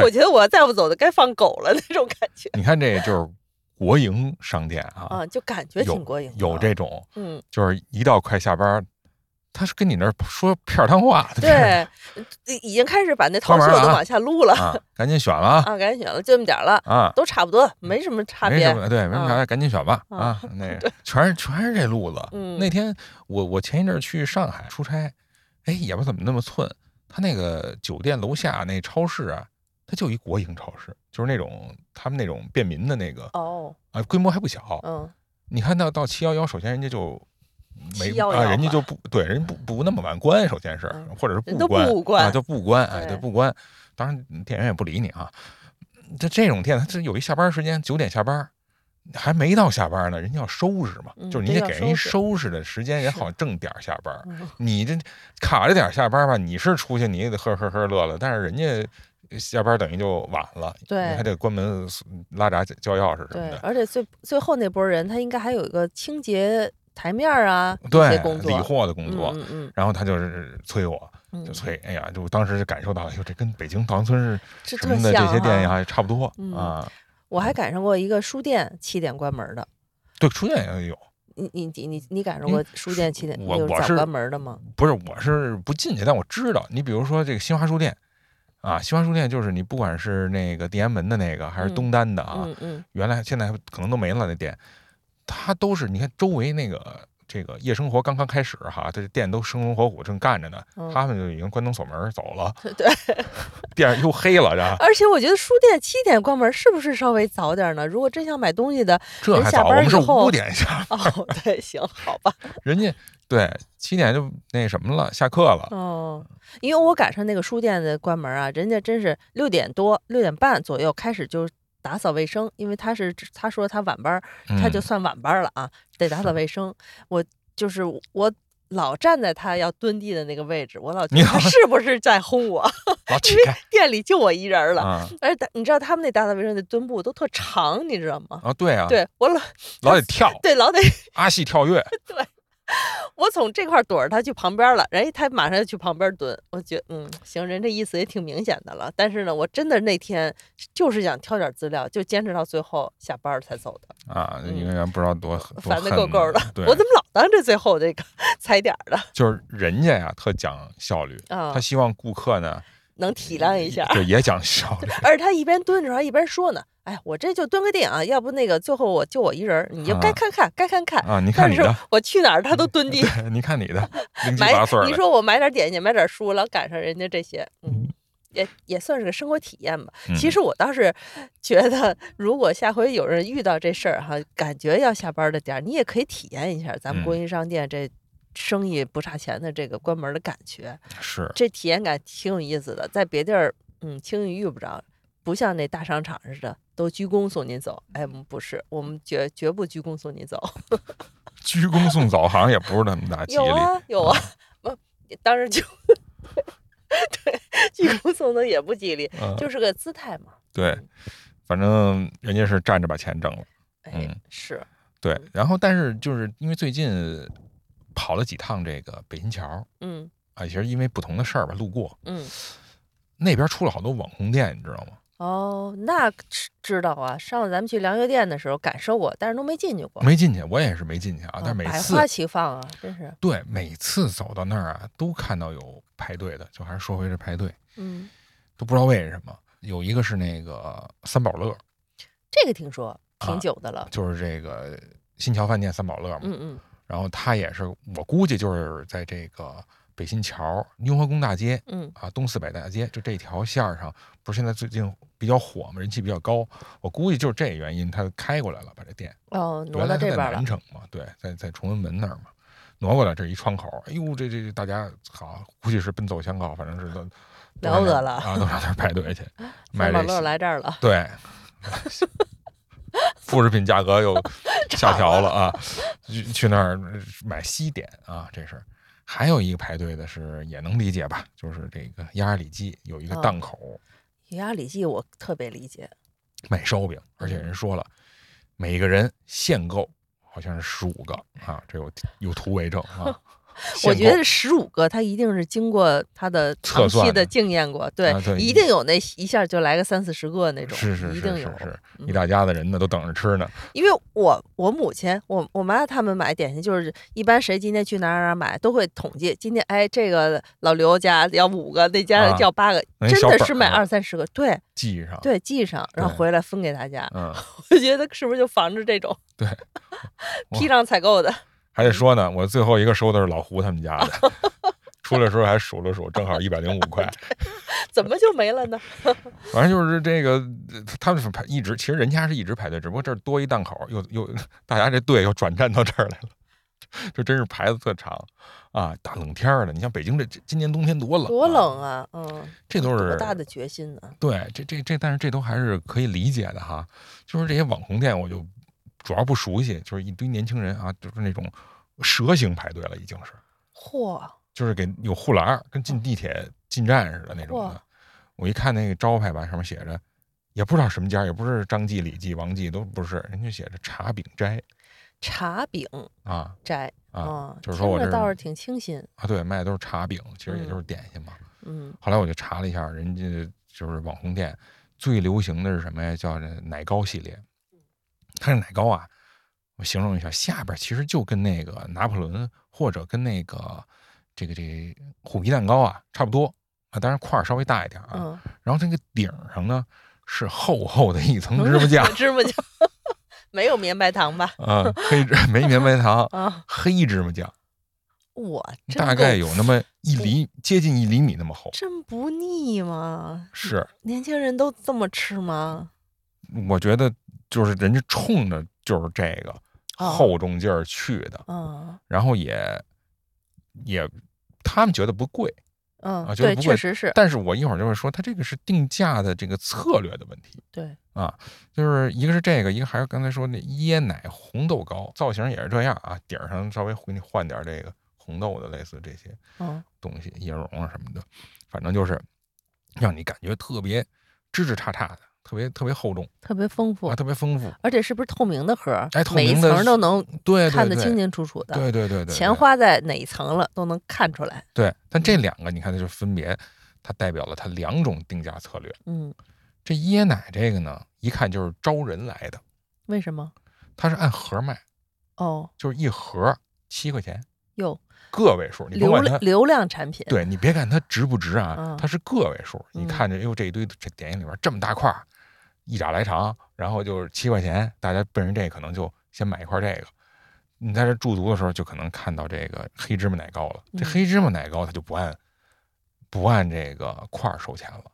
我觉得我再不走的该放狗了那种感觉你看这就是国营商店啊，啊，就感觉挺国营的，有这种，嗯。就是一到快下班，他是跟你那儿说片儿汤话，对，已已经开始把那套袖都往下撸了啊，赶紧选了啊啊，赶紧选了，就这么点儿了，啊，都差不多，没什么差别没什。么，对，没什么差别，赶紧选吧啊啊，那个全是全是这路子。嗯那天我我前一阵儿去上海出差，哎，也不怎么那么寸，他那个酒店楼下那超市啊，它就一国营超市，就是那种他们那种便民的那个哦，啊，规模还不小。嗯，你看到到七幺幺，首先人家就没啊，人家就不对，人家不不那么晚关，首先是嗯或者是人都关不关啊，就不关，哎，对，不关。当然店员也不理你啊。这这种店，它是有一下班时间，九点下班，还没到下班呢，人家要收拾嘛，嗯就是你得给人一收拾的时间，人好正点下班。嗯你这卡着点下班吧，你是出去你也得呵呵呵乐了，但是人家下班等于就晚了，对你还得关门拉闸交钥匙什么对，的。而且最最后那波人，他应该还有一个清洁台面啊，这对些工作，理货的工作，嗯嗯然后他就是催我，就催，哎呀，就当时就感受到，哎呦，这跟北京稻香村是什么的这些店哈呀差不多嗯啊。我还赶上过一个书店七点关门的，对，书店也有，你你你你你赶上过书店七点我我是就是早关门的吗？不是，我是不进去，但我知道。你比如说这个新华书店啊，新华书店就是你不管是那个地安门的那个，还是嗯东单的啊，嗯嗯原来现在可能都没了那店，它都是你看周围那个这个夜生活刚刚开始哈，这店都生龙活虎正干着呢，嗯他们就已经关灯锁门走了，对，店又黑了，这而且我觉得书店七点关门是不是稍微早点呢？如果真想买东西的，这还早，人下班我们是五点下，哦，对，行，好吧，人家对七点就那什么了，下课了。哦，因为我赶上那个书店的关门啊，人家真是六点多、六点半左右开始就打扫卫生，因为他是他说他晚班儿，他就嗯算晚班儿了啊，得打扫卫生。我就是我老站在他要蹲地的那个位置，我老他是不是在轰我？因为店里就我一人了，啊而且你知道他们那打扫卫生的墩布都特长，你知道吗？啊，对啊，对我老老得跳对老得阿戏跳跃，我从这块儿躲着他去旁边了，人家他马上就去旁边蹲。我觉得嗯行，人这意思也挺明显的了。但是呢，我真的那天就是想挑点资料，就坚持到最后下班儿才走的，啊，嗯一个人不知道多多烦的够够的我，怎么老当这最后这个 踩点儿的就是人家呀特讲效率，啊他？希望顾客呢能体谅一下。对也讲效率。而且他一边蹲着还一边说呢：“哎，我这就蹲个地啊，要不那个最后我就我一人儿，你就该啊看看该看看。啊，你看但是你的，我去哪儿他都蹲地，对，你看你的，买你说我买点点心，买点书，老赶上人家这些，嗯，也也算是个生活体验吧。其嗯实我倒是觉得，如果下回有人遇到这事儿哈，感觉要下班的点儿，你也可以体验一下咱们嗯国营商店这生意不差钱的这个关门的感觉，是这体验感挺有意思的。在别地儿，嗯，轻易遇不着。不像那大商场似的，都鞠躬送您走。哎，我们不是，我们绝绝不鞠躬送你走。鞠躬送走，好像也不是那么大吉利。有啊，有啊，不，当时就 对，鞠躬送走也不吉利，嗯，就是个姿态嘛。对，反正人家是站着把钱挣了。哎，嗯是，对，然后但是就是因为最近跑了几趟这个北新桥嗯啊，其实因为不同的事儿吧，路过嗯，那边出了好多网红店，你知道吗？哦，那知知道啊。上次咱们去良悦店的时候感受过，但是都没进去过。没进去，我也是没进去啊。但是每次百花齐放啊，真是。对每次走到那儿啊，都看到有排队的，就还是说回这排队，嗯，都不知道为什么。有一个是那个三宝乐，这个听说挺啊久的了。就是这个新桥饭店三宝乐嘛。嗯嗯然后他也是，我估计就是在这个北新桥、雍和宫大街嗯啊、东四百大街，就这条线上，不是现在最近比较火嘛，人气比较高。我估计就是这原因，他开过来了，把这店哦，挪原来他在到这边了南。城嘛，对，在在崇文门那儿嘛，挪过来这一窗口，哎呦，这这这大家好，估计是奔走相告，反正是都了得了啊，都上那儿排队去 买乐来这儿了。对，副食品价格又 下调了啊，去去那儿买西点啊，这是。还有一个排队的是也能理解吧，就是这个鸭儿里脊有一个哦档口鸭里脊我特别理解。卖烧饼，而且人说了，每个人限购好像是十五个啊，这有有图为证啊。我觉得十五个他一定是经过他的长期的测算的经验过，对，啊对一定有那一下就来个三四十个那种，是是是一定有。一大家子人呢都等着吃呢。因为我我母亲我我妈他们买点心就是一般谁今天去哪儿哪儿买都会统计，今天哎这个老刘家要五个，那家啊要八个，真的是买二三十个，对记上，对，记上，然后回来分给大家。嗯，我觉得是不是就防着这种对，批量采购的？还得说呢，我最后一个收的是老胡他们家的，出来时候还数了数，正好一百零五块。怎么就没了呢？反正就是这个，呃他们排一直，其实人家是一直排队，只不过这儿多一档口，又又大家这队又转战到这儿来了，这真是排的特长啊！大冷天儿的，你像北京这这今年冬天多冷，多冷！啊！嗯，这都是多大的决心呢？对，这这这，但是这都还是可以理解的哈。就是这些网红店，我就主要不熟悉，就是一堆年轻人啊，就是那种蛇形排队了，已经是。嚯，就是给有护栏儿，跟进地铁进站似的那种的。我一看那个招牌吧，上面写着，也不知道什么家，也不是张记、李记、王记，都不是，人家写着茶饼斋茶饼啊斋啊哦就是说我这倒是挺清新。啊！对，卖的都是茶饼，其实也就是点心嘛。嗯后来我就查了一下，人家就是网红店最流行的是什么呀？叫这奶糕系列。它是奶糕啊，我形容一下，下边其实就跟那个拿破仑或者跟那个这个这个虎皮蛋糕啊差不多啊，当然块儿稍微大一点啊。嗯，然后那个顶上呢是厚厚的一层芝麻酱，芝麻酱，没有绵白糖吧？啊，黑芝没绵白糖，啊，黑芝麻酱，我大概有那么一厘，接近一厘米那么厚。真不腻吗？是，年轻人都这么吃吗？我觉得就是人家冲着就是这个哦。厚重劲儿去的，嗯。然后也也他们觉得不贵，嗯，对，啊觉得不贵确实是，但是我一会儿就会说，它这个是定价的这个策略的问题对，啊，就是一个是这个，一个还是刚才说那椰奶红豆糕，造型也是这样啊，顶上稍微给你换点这个红豆的类似这些嗯东西，椰蓉啊什么的，反正就是让你感觉特别枝枝杈杈的，特别特别厚重特别丰富啊，，特别丰富。而且是不是透明的盒儿？哎透每一层都能看得清清楚楚的，对对对对，钱对花在哪一层了都能看出来。对，但这两个你看，它就分别它代表了它两种定价策略。嗯，这椰奶这个呢，一看就是招人来的，为什么？它是按盒卖，哦，就是一盒七块钱，哟，个位数，你甭流管它量，流量产品，对你别看它值不值啊嗯，它是个位数。你嗯看着，哟，这一堆这点心里边这么大块儿，一拃来长，然后就是七块钱，大家奔着这可能就先买一块这个。你在这驻足的时候，就可能看到这个黑芝麻奶糕了。这嗯黑芝麻奶糕它就不按不按这个块儿收钱了，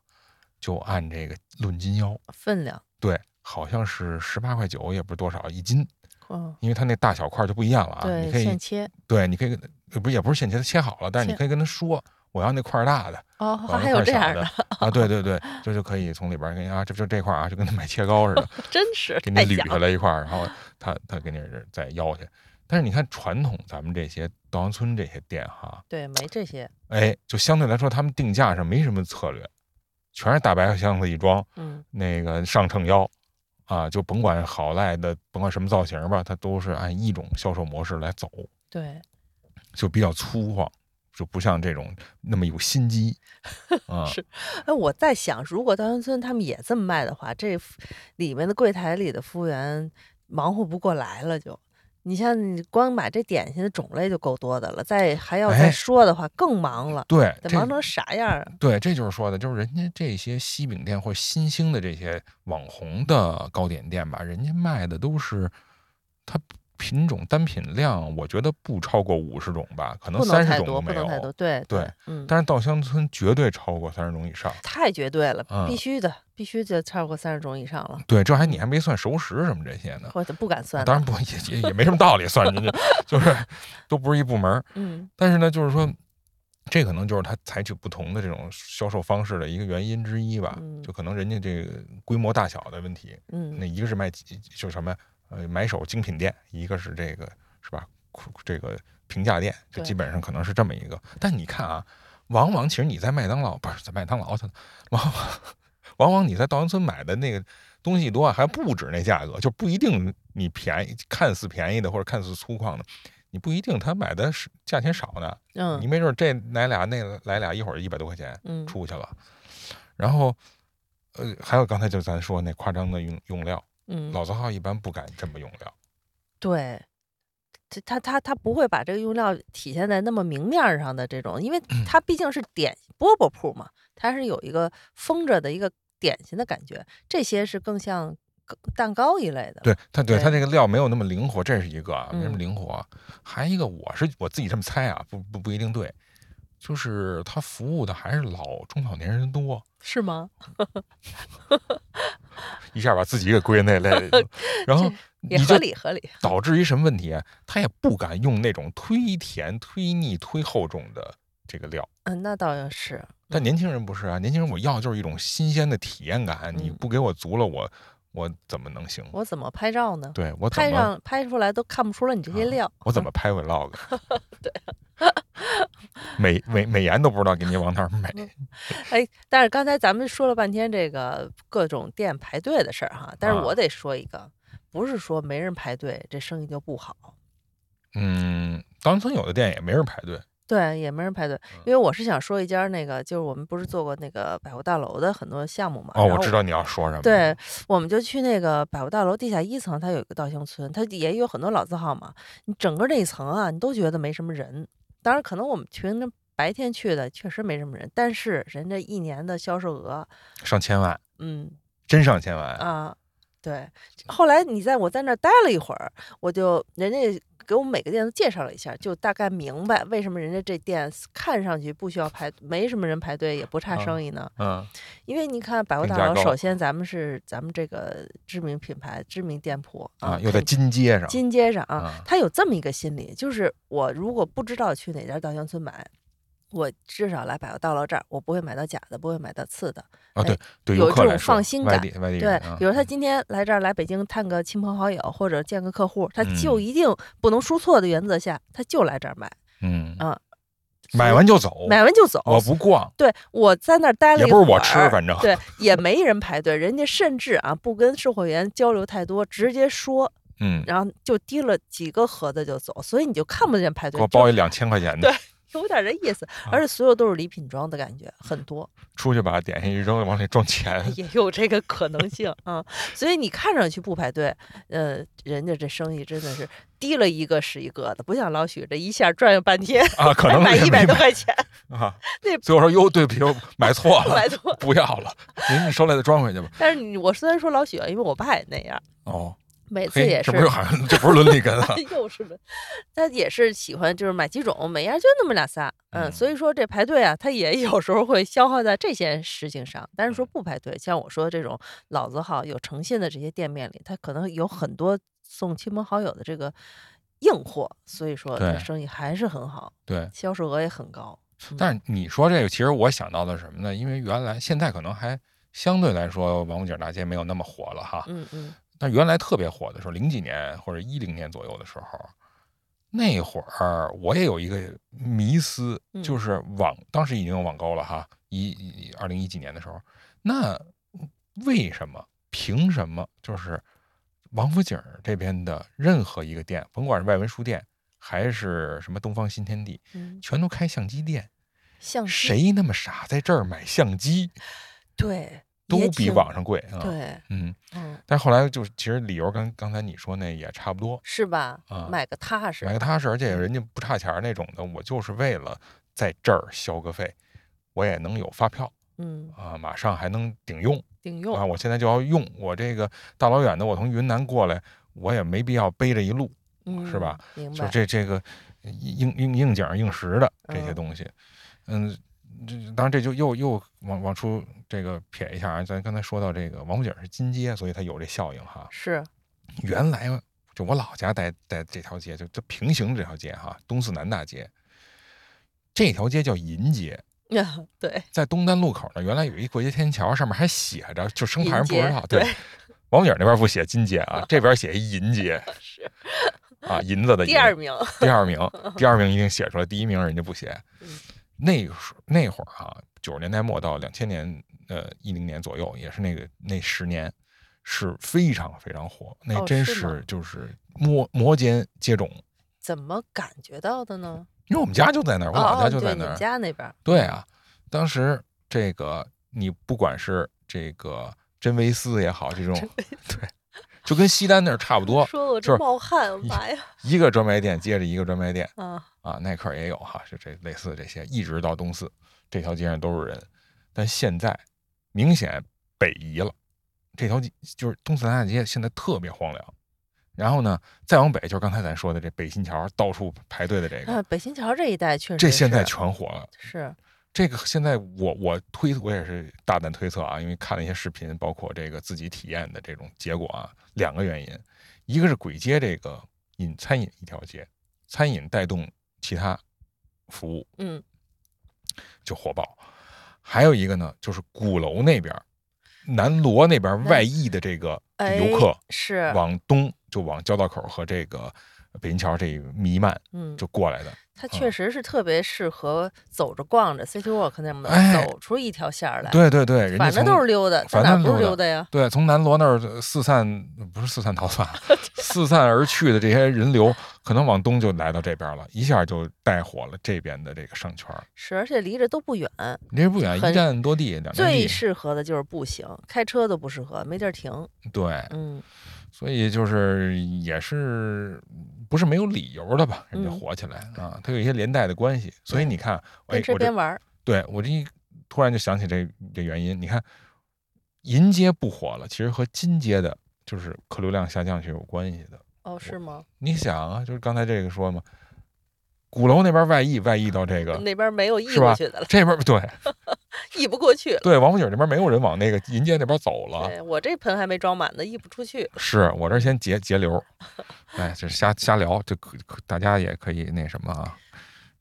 就按这个论斤腰。分量，对，好像是十八块九，也不是多少一斤，嗯，因为它那大小块儿就不一样了啊。你对，可以现切。对，你可以不是也不是现切，它切好了，但是你可以跟他说我要那块儿大的，哦，还有这样的，啊，对对对，这就可以从里边儿给你啊，这就这块儿啊，就跟他买切糕似的，真是给你捋下来一块儿，然后他他给你再要去。但是你看传统咱们这些稻香村这些店哈，对，没这些，哎，就相对来说他们定价上没什么策略，全是大白箱子一装，嗯那个上秤腰，啊，就甭管好赖的，甭管什么造型吧，它都是按一种销售模式来走，对，就比较粗犷，就不像这种那么有心机 啊。是哎，我在想，如果稻香村他们也这么卖的话，这里面的柜台里的服务员忙活不过来了就。你像你光买这点心的种类就够多的了，再还要再哎说的话更忙了，对，得忙成啥样啊？对，这就是说的，就是人家这些西饼店或新兴的这些网红的糕点店吧，人家卖的都是它品种单品量，我觉得不超过五十种吧，可能三十种都没有。能太多，对对，嗯，但是稻香村绝对超过三十种以上。太绝对了，嗯必须的，必须就超过三十种以上了，对，这还你还没算熟食什么这些呢。或者不敢算当然，不也也也没什么道理算进去，就是都不是一部门。嗯但是呢，就是说，这可能就是他采取不同的这种销售方式的一个原因之一吧。嗯就可能人家这个规模大小的问题，嗯那一个是卖就什么呃买手精品店，一个是这个是吧？这个平价店，就基本上可能是这么一个。但你看啊，往往其实你在麦当劳不是在麦当劳往往往往你在稻香村买的那个东西多啊，还不止那价格，就不一定你便宜，看似便宜的或者看似粗犷的，你不一定他买的是价钱少呢。嗯你没准这来俩那来俩，一会儿一百多块钱嗯出去了。然后，呃，还有刚才就咱说那夸张的用用料，嗯，老字号一般不敢这么用料。对，这他他他不会把这个用料体现在那么明面儿上的这种，因为嗯它毕竟是点饽饽铺嘛，它是有一个封着的一个点心的感觉，这些是更像蛋糕一类的。对它，对它对这个料没有那么灵活，这是一个啊，没那么嗯灵活。还一个，我是我自己这么猜啊，不不不一定对，就是他服务的还是老中老年人多，是吗？一下把自己给归那类 然后也合理合理。导致于什么问题啊？他也不敢用那种忒甜、忒腻、忒厚重的这个料。嗯，那倒也是。嗯但年轻人不是啊，年轻人我要就是一种新鲜的体验感，你嗯不给我足了，我我怎么能行？我怎么拍照呢？对我拍上拍出来都看不出来你这些啊料。我怎么拍 vlog？对，美美美颜都不知道给你往哪儿美。哎，但是刚才咱们说了半天这个各种店排队的事儿哈，但是啊我得说一个，不是说没人排队这生意就不好。嗯，当村有的店也没人排队，对，也没人排队，嗯因为我是想说一家那个，就是我们不是做过那个百货大楼的很多项目嘛。哦，我知道你要说什么。对，我们就去那个百货大楼地下一层，它有一个稻香村，它也有很多老字号嘛。你整个那一层啊，你都觉得没什么人。当然，可能我们平时白天去的确实没什么人，但是人家一年的销售额，上千万，嗯真上千万。啊，对，后来你在我在那儿待了一会儿，我就人家给我们每个店都介绍了一下，就大概明白为什么人家这店看上去不需要排，没什么人排队，也不差啊生意呢。嗯因为你看百货大楼，首先咱们是咱们这个知名品牌、知名店铺啊，又在金街上，金街上啊啊，他有这么一个心理，就是我如果不知道去哪家稻香村买，我至少来百货到了这儿，我不会买到假的，不会买到次的。啊，对对，有这种放心感外地外地对比如他今天来这儿来北京探个亲朋好友，或者见个客户，他嗯就一定不能输错的原则下，他就来这儿买，嗯啊买完就走，买完就走。我不逛，对，我在那儿待了也不是我吃，反正对，也没人排队，人家甚至啊不跟售货员交流太多，直接说，嗯，然后就提了几个盒子就走，所以你就看不见排队，给我包一两千块钱的对，有点这意思，啊而且所有都是礼品装的感觉，很多，出去把点心一扔，往里装钱，也有这个可能性啊、所以你看上去不排队，呃，人家这生意真的是低了一个是一个的，不像老许这一下转悠半天，啊，可能也买一百多块钱，啊那。最后说哟，对不起，我买错了，买错。不要了，您你收来再装回去吧。但是你我虽然说老许，因为我爸也那样，哦，每次，也是这不是好像这不是伦理根啊 又是轮，他也是喜欢就是买几种，每样就那么俩仨，嗯，嗯所以说这排队啊，他也有时候会消耗在这些事情上。但是说不排队，像我说这种老字号有诚信的这些店面里，他可能有很多送亲朋好友的这个硬货，所以说他生意还是很好，对，销售额也很高。但是你说这个，其实我想到的是什么呢？因为原来现在可能还相对来说，王府井大街没有那么火了哈。嗯嗯，但原来特别火的时候，零几年或者一零年左右的时候，那会儿我也有一个迷思，嗯就是网当时已经有网购了哈，一二零一几年的时候，那为什么凭什么就是王府井这边的任何一个店，甭管是外文书店还是什么东方新天地，嗯，全都开相机店？相机谁那么傻在这儿买相机？对都比网上贵啊。，对，嗯，嗯，但后来就是其实理由跟刚才你说那也差不多，是吧？啊买个踏实买，个踏实，而且人家不差钱儿那种的，我就是为了在这儿消个费，我也能有发票嗯，啊，马上还能顶用顶用啊，，我现在就要用，我这个大老远的，我从云南过来，我也没必要背着一路，嗯，是吧？就明白，这这个应应应景儿硬实的这些嗯东西，嗯，这当然这就又又往往出这个撇一下啊，咱刚才说到这个王府井是金街，所以它有这效应哈。是，原来就我老家在在这条街，就就平行这条街哈，东四南大街，这条街叫银街，对，在东单路口呢，原来有一过街天桥，上面还写着，就生怕人不知道，对王府井那边不写金街啊，这边写一银街 是啊，银子的银。第二名，第二名，第二名一定写出来，第一名人家不写嗯。那个时那会儿啊，九十年代末到两千年，呃，一零年左右，也是那个那十年，是非常非常火。那哦真是就是摩摩肩接踵，怎么感觉到的呢？因为我们家就在那儿，我哦老家就在那儿。家那边儿，对啊，当时这个你不管是这个真维斯也好，这种对，就跟西单那儿差不多，说我这就是冒汗，妈呀！一个专卖店接着一个专卖店。啊，啊，耐克也有哈，就这类似这些，一直到东四这条街上都是人，但现在明显北移了，这条街就是东四南大街现在特别荒凉。然后呢，再往北就是刚才咱说的这北新桥，到处排队的这个，啊，北新桥这一带确实这现在全火了。是，这个现在我我推我也是大胆推测啊，因为看了一些视频，包括这个自己体验的这种结果啊，两个原因，一个是簋街这个饮餐饮一条街，餐饮带动其他服务，嗯，就火爆。还有一个呢，就是鼓楼那边，南锣那边外溢的这个哎游客，是，往东就往交道口和这个北新桥这一弥漫嗯，就过来的。它确实是特别适合走着逛着 City Walk 那么哎走出一条线儿来，对对对，人家反正都是溜达，反在哪儿不是溜达呀？对，从南锣那儿四散，不是四散逃窜，四散而去的这些人流，可能往东就来到这边了，一下就带火了这边的这个商圈儿。是，而且离着都不远，离着不远，一站多地，两站地。最适合的就是步行，开车都不适合，没地儿停。对，嗯，所以就是也是不是没有理由的吧？人家嗯火起来啊，它有一些连带的关系。所以你看，哎这边玩儿，对我这一突然就想起这这原因。你看，银街不火了，其实和金街的就是客流量下降是有关系的。哦，是吗？你想啊，就是刚才这个说嘛，鼓楼那边外溢，外溢到这个那边没有溢过去的了，这边对 溢不过去了。对，王府井这边没有人往那个银街那边走了。对我这盆还没装满呢，溢不出去。是我这儿先截截流，哎，这是瞎瞎聊，这可可大家也可以那什么啊，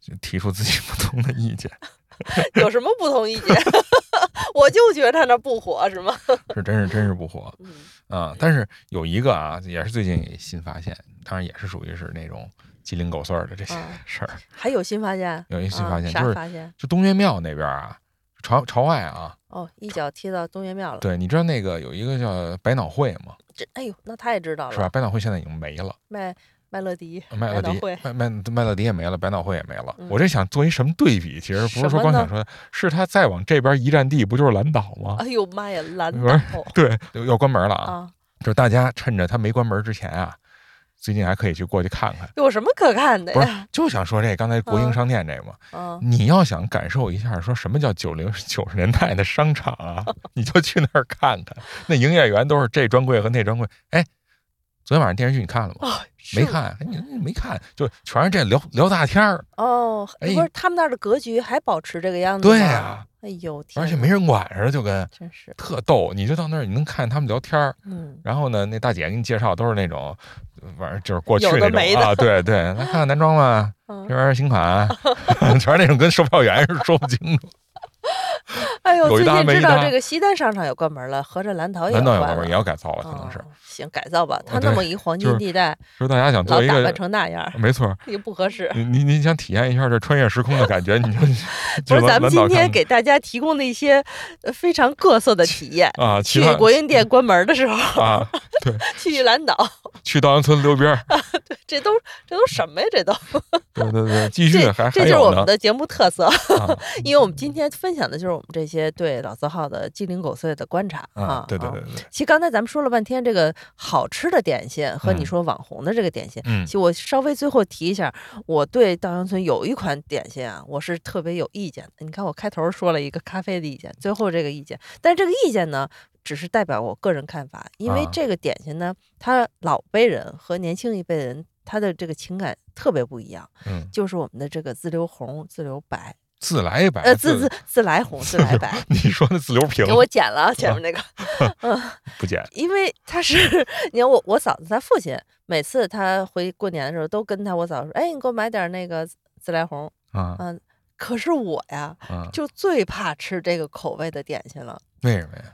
就提出自己不同的意见，有什么不同意见？我就觉得他那不火，是吗？是真是真是不火嗯啊、但是有一个啊，也是最近新发现，当然也是属于是那种鸡零狗碎的这些啊事儿。还有新发现？有一新啊发现，就是啥发现？就东岳庙那边啊，朝朝外啊，哦，一脚踢到东岳庙了。对，你知道那个有一个叫百脑汇吗？这哎呦，那太知道了，是吧？？百脑汇现在已经没了。麦麦乐迪、麦乐迪麦麦麦乐迪也没了，百脑汇也没了。嗯我这想做一什么对比？其实不是说光想说，是他再往这边一站地，不就是蓝岛吗？哎呦妈呀，蓝岛 对，要关门了啊！啊，就是大家趁着他没关门之前啊，最近还可以去过去看看。有什么可看的不是呀？，就想说这刚才国营啊商店这个嘛，啊，你要想感受一下说什么叫九零 九十年代的商场啊，你就去那儿看看，那营业员都是这专柜和那专柜。哎，昨天晚上电视剧你看了吗？哦，是吗没看，哎你你没看，就全是这聊聊大天儿。哦，哎不是他们那儿的格局还保持这个样子对呀哎呦，天而且没人管似的，就跟真是，特逗。你就到那儿，你能看他们聊天儿，嗯，然后呢，那大姐给你介绍都是那种，反正就是过去那种啊，对对，来看看男装吧，嗯这玩意儿新款，全是那种跟售票员似的，说不清楚。哎呦，有一最近知道这个西单商场也关门了，合着蓝岛也难道有关门也要改造了？可能是哦，行，改造吧。他那么一黄金地带，说大家想做一个打扮，成那样，没错，也不合适。你你你想体验一下这穿越时空的感觉，你就 不就是咱们今天给大家提供的一些呃非常各色的体验。啊，去国营店关门的时候，啊，对 去蓝岛，去稻香村溜边儿，这都这都什么呀？这都对对对，继续这还这就是我们的节目特色，啊因为我们今天分享的就是我们这些对老字号的鸡零狗碎的观察啊，对对啊对对，其实刚才咱们说了半天这个好吃的点心和你嗯。说网红的这个点心，嗯。其实我稍微最后提一下，我对稻香村有一款点心啊，我是特别有意见的。你看我开头说了一个咖啡的意见，最后这个意见，但是这个意见呢，只是代表我个人看法，因为啊。这个点心呢，它老辈人和年轻一辈人他的这个情感特别不一样，嗯，就是我们的这个自留红、自留白，自来白，呃，自自自来红、自来白。你说那自流瓶给我剪了啊前面那个，嗯不剪因为他是，你看我我嫂子她父亲，每次他回过年的时候都跟他我嫂子说，哎，你给我买点那个自自来红。啊嗯，可是我呀，啊，就最怕吃这个口味的点心了。为什么呀？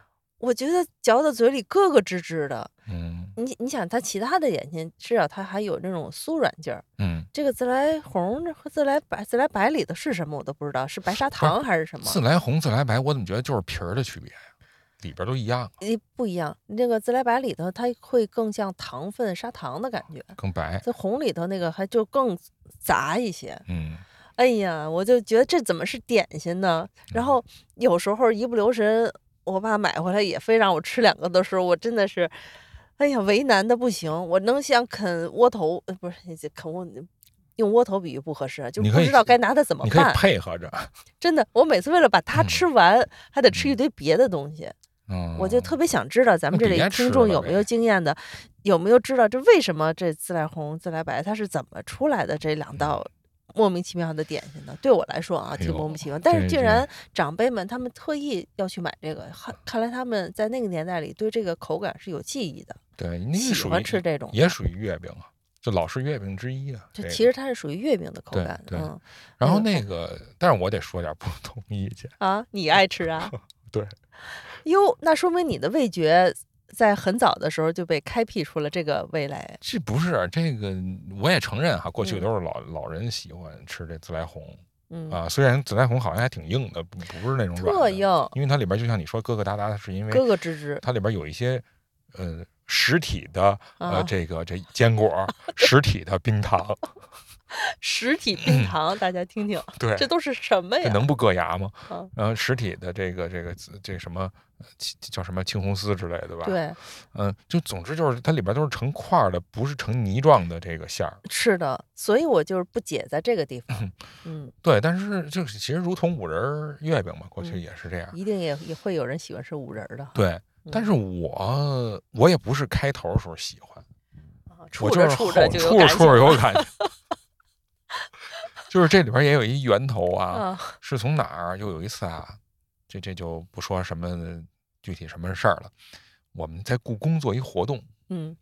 我觉得嚼到嘴里咯咯吱吱的。嗯你你想，它其他的点心至少它还有那种酥软劲儿，嗯，这个自来红和自来白，自来白里的是什么我都不知道，是白砂 糖还是什么？自来红、自来白，我怎么觉得就是皮儿的区别呀？里边都一样，诶不一样，那个自来白里头它会更像糖分、砂糖的感觉，更白。这红里头那个还就更杂一些。嗯哎呀，我就觉得这怎么是点心呢？然后有时候一不留神，我爸买回来也非让我吃两个的时候，我真的是，哎呀，为难的不行。我能想啃窝头，呃不是这啃窝，用窝头比喻不合适，啊就不知道该拿它怎么你可以办。配合着。真的，我每次为了把它嗯吃完，还得吃一嗯堆别的东西。嗯，我就特别想知道咱们这里听众有没有经验的，有没有知道这为什么这自来红、自来白它是怎么出来的这两道莫名其妙的点心呢？对我来说啊，挺莫名其妙。但是竟然长辈们他们特意要去买这个，看看来他们在那个年代里对这个口感是有记忆的，对，那个喜欢吃这种。也属于月饼啊，就老式月饼之一啊。这个就其实它是属于月饼的口对感，对嗯然后嗯那个，但是我得说点不同意见。啊，你爱吃啊？对，哟，那说明你的味觉在很早的时候就被开辟出了这个未来。这不是这个，我也承认哈，过去嗯都是老老人喜欢吃这自来红嗯，啊。虽然紫来红好像还挺硬的，不不是那种软的，特硬，因为它里边就像你说疙疙瘩瘩，是因为疙疙吱吱它里边有一些呃实体的呃啊，这个这坚果，实体的冰糖，实体冰糖，大家听听，对，这都是什么呀？这能不硌牙吗？嗯然后实体的这个这个这什么呃叫什么青红丝之类的吧？，对，嗯，就总之就是它里边都是成块儿的，不是成泥状的这个馅儿。是的，所以我就是不解在这个地方，嗯，对，但是就是其实如同五仁月饼嘛，过去嗯也是这样。一定也也会有人喜欢吃五仁的哈，对，但是我我也不是开头时候喜欢，啊我就是后处着就有处着有感觉，就是这里边也有一源头啊，啊，是从哪儿？就有一次啊，这这就不说什么具体什么事儿了。我们在故宫做一活动，嗯，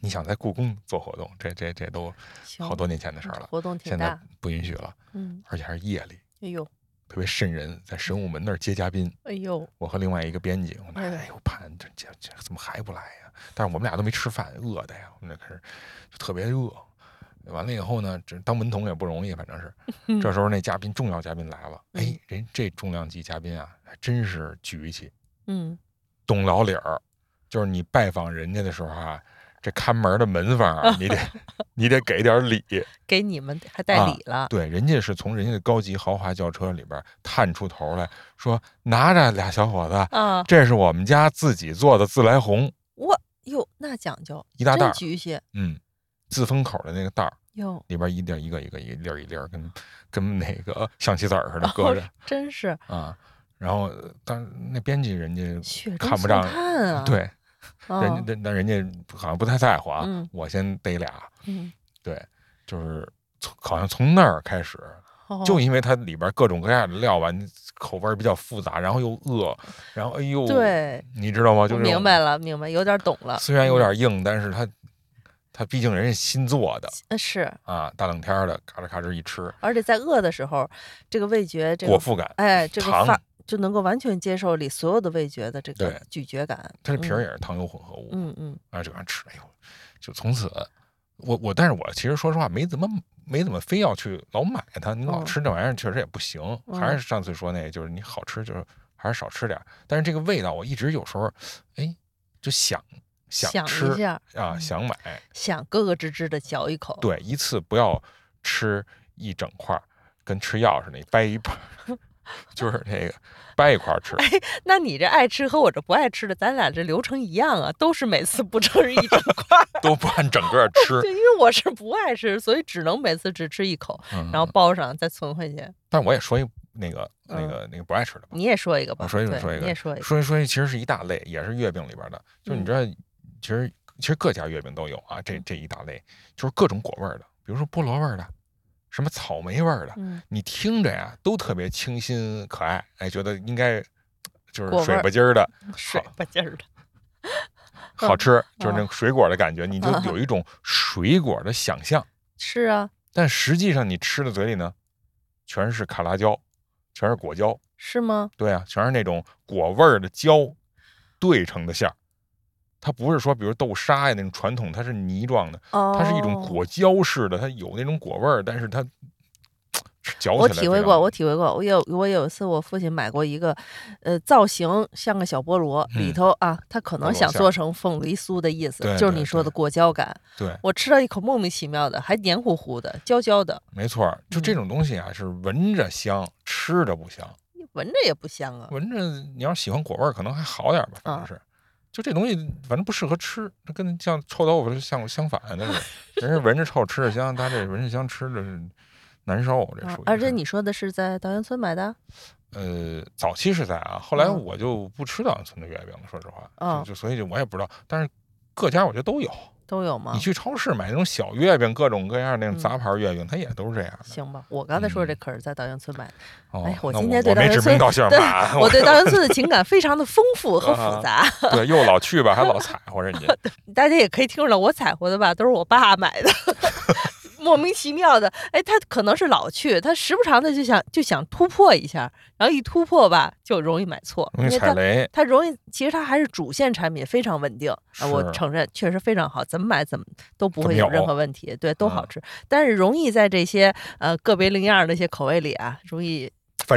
你想在故宫做活动，这这这都，好多年前的事儿了，活动挺现在大，不允许了，嗯，而且还是夜里，哎呦，特别瘆人，在神武门那儿接嘉宾。哎呦，我和另外一个编辑，我们哎呦哎呦盼这这这怎么还不来呀？但是我们俩都没吃饭，饿的呀，我们俩开始就特别饿。完了以后呢，这当门童也不容易，反正是。嗯这时候那嘉宾重要嘉宾来了，哎嗯，人这重量级嘉宾啊，还真是举起，嗯，懂老理儿。就是你拜访人家的时候啊，这看门的门房啊，你得 你得给点礼。给你们还带啊礼了，对，人家是从人家的高级豪华轿车里边探出头来说：“拿着俩小伙子，啊，这是我们家自己做的自来红，我哟，那讲究，一大袋儿，局气嗯，自封口的那个袋儿，哟，里边一粒儿一个一个一粒儿一粒儿，跟跟那个象棋子儿似的搁哦着真是啊。然后，但那编辑人家看不上啊，对，啊，人家但但人家好像不太在乎啊。嗯我先逮俩，嗯，对，就是从好像从那儿开始，哦就因为它里边各种各样的料吧，你口味比较复杂，然后又饿，然后哎呦，，对，你知道吗？就是明白了，明白，有点懂了，虽然有嗯点硬，但是它它毕竟人家新做的嗯是，啊，大冷天儿的，咔哧咔哧一吃，而且在饿的时候，这个味觉，这个果腹感。哎，这个糖发就能够完全接受里所有的味觉的这个咀嚼感。它这皮儿嗯也是糖油混合物，嗯嗯啊，这玩意儿吃，哎呦，就从此，我我，但是我其实说实话，没怎么没怎么非要去老买它，你老嗯吃这玩意儿确实也不行，还是上次说那个，就是你好吃就是还是少吃点儿，但是这个味道我一直有时候，哎，就想想吃一下啊，嗯想买，想咯咯吱吱的嚼一口。对，一次不要吃一整块儿，跟吃药似的，你掰一半儿，就是那个掰一块吃。哎，那你这爱吃和我这不爱吃的，咱俩这流程一样啊，都是每次不吃一整块儿。都不按整个吃 对，因为我是不爱吃，所以只能每次只吃一口，嗯然后包上再存回去。但我也说一那个那嗯个那个不爱吃的吧。你也说一个吧，我说一个，说一个，你也说一个。说一说一，其实是一大类，也是月饼里边的。就是你嗯知道，其实其实各家月饼都有啊，这这一大类就是各种果味儿的，比如说菠萝味儿的，什么草莓味儿的，嗯，你听着呀都特别清新可爱，哎，觉得应该就是水吧唧儿的水吧唧儿的。好吃，就是那水果的感觉，你就嗯有一种水果的想象。是啊，但实际上你吃的嘴里呢，全是卡拉胶，全是果胶。是吗？对啊，全是那种果味儿的胶兑成的馅儿。它不是说，比如豆沙呀那种传统，它是泥状的，哦，它是一种果胶似的，它有那种果味儿，但是它嚼起我体会过，我体会过。我有我有一次，我父亲买过一个，呃，造型像个小菠萝，里嗯头啊，他可能想做成凤梨酥的意思，就是你说的果胶感。对，我吃到一口莫名其妙的，还黏糊糊的、焦焦的，没错，就这嗯种东西啊，是闻着香，吃着不香。闻着也不香啊。闻着你要是喜欢果味儿，可能还好点儿吧，反正啊是。就这东西，反正不适合吃，它跟像臭豆腐是相相反的，是人是闻着臭吃着香，他这闻着香吃着是难受，这属于。啊而且你说的是在稻香村买的？呃，早期是在啊，后来嗯我就不吃稻香村的月饼了，说实话，嗯就就所以就我也不知道，但是各家我觉得都有。都有吗你？去超市买那种小月饼，各种各样那种嗯杂牌月饼，它也都是这样的。行吧，我刚才说这嗯可是在稻香村买的。哦，哎我今天对稻香村指名道姓 对吧，我对 稻香村的情感非常的丰富和啊复杂，对又老去吧，还老踩和人家。大家也可以听出来，我踩活的吧都是我爸买的，莫名其妙的。哎，他可能是老去，他时不常的就想就想突破一下，然后一突破吧就容易买错，因容易为他踩雷。它容易，其实他还是主线产品非常稳定啊，我承认确实非常好，怎么买怎么都不会有任何问题，对，都好嗯吃。但是容易在这些呃个别零样儿的一些口味里啊，容易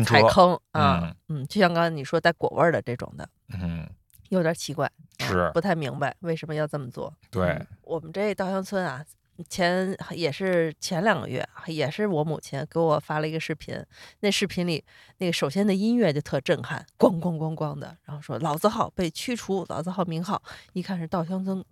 踩，坑啊，嗯，就像刚才你说带果味儿的这种的，嗯，有点奇怪，啊是不太明白为什么要这么做。对嗯，我们这稻香村啊，前也是前两个月，也是我母亲给我发了一个视频，那视频里那个首先的音乐就特震撼，咣咣咣咣的，然后说老字号被驱除，老字号名号，一看是稻香村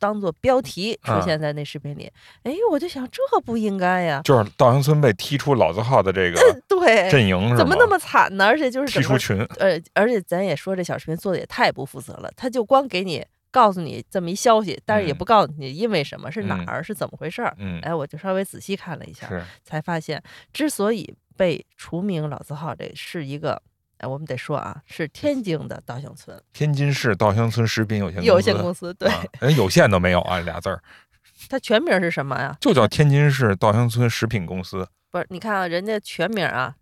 当做标题出啊现在那视频里。哎，我就想这不应该呀，就是稻香村被踢出老字号的这个对，阵营？怎么那么惨呢？而且就是踢出群？呃，而且咱也说这小视频做的也太不负责了，他就光给你告诉你这么一消息，但是也嗯不告诉你因为什么是哪嗯儿、是怎么回事儿。嗯，哎，我就稍微仔细看了一下，才发现之所以被除名老字号，这是一个。哎，我们得说啊，是天津的稻香村天津市稻香村食品有限有限公公司，对，啊有限都没有啊，俩字儿 它全名是什么呀？就叫天津市稻香村食品公司。不是，你看啊，人家全名啊，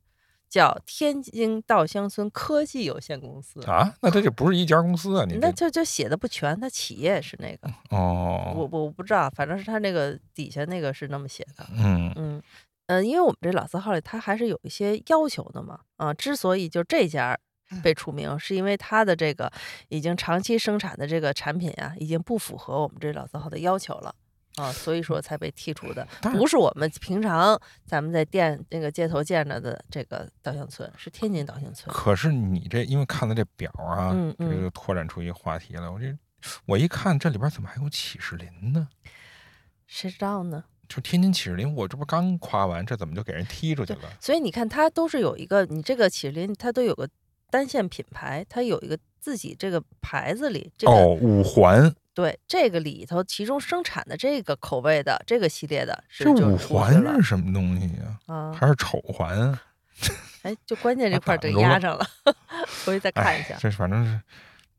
叫天津稻香村科技有限公司，啊，那它就不是一家公司啊！你那这就就写的不全，它企业是那个，我哦，我我不知道，反正是它那个底下那个是那么写的。嗯嗯嗯，因为我们这老字号里，它还是有一些要求的嘛。啊、之所以就这家嗯被除名，是因为它的这个已经长期生产的这个产品啊，已经不符合我们这老字号的要求了。啊，所以说才被剔除的，不是我们平常咱们在店那个街头见着的这个稻香村，是天津稻香村。可是你这因为看了这表啊，嗯嗯这就拓展出一个话题来。我这我一看这里边怎么还有启士林呢？谁知道呢？就天津启士林，我这不刚夸完，这怎么就给人踢出去了？所以你看，它都是有一个，你这个启林它都有个单线品牌，它有一个自己这个牌子里这个、哦，五环，对这个里头，其中生产的这个口味的这个系列的是这五环了是什么东西呀、啊，还是丑环啊？哎，就关键这啊块儿给挡住了压上了，回去再看一下。哎这反正是，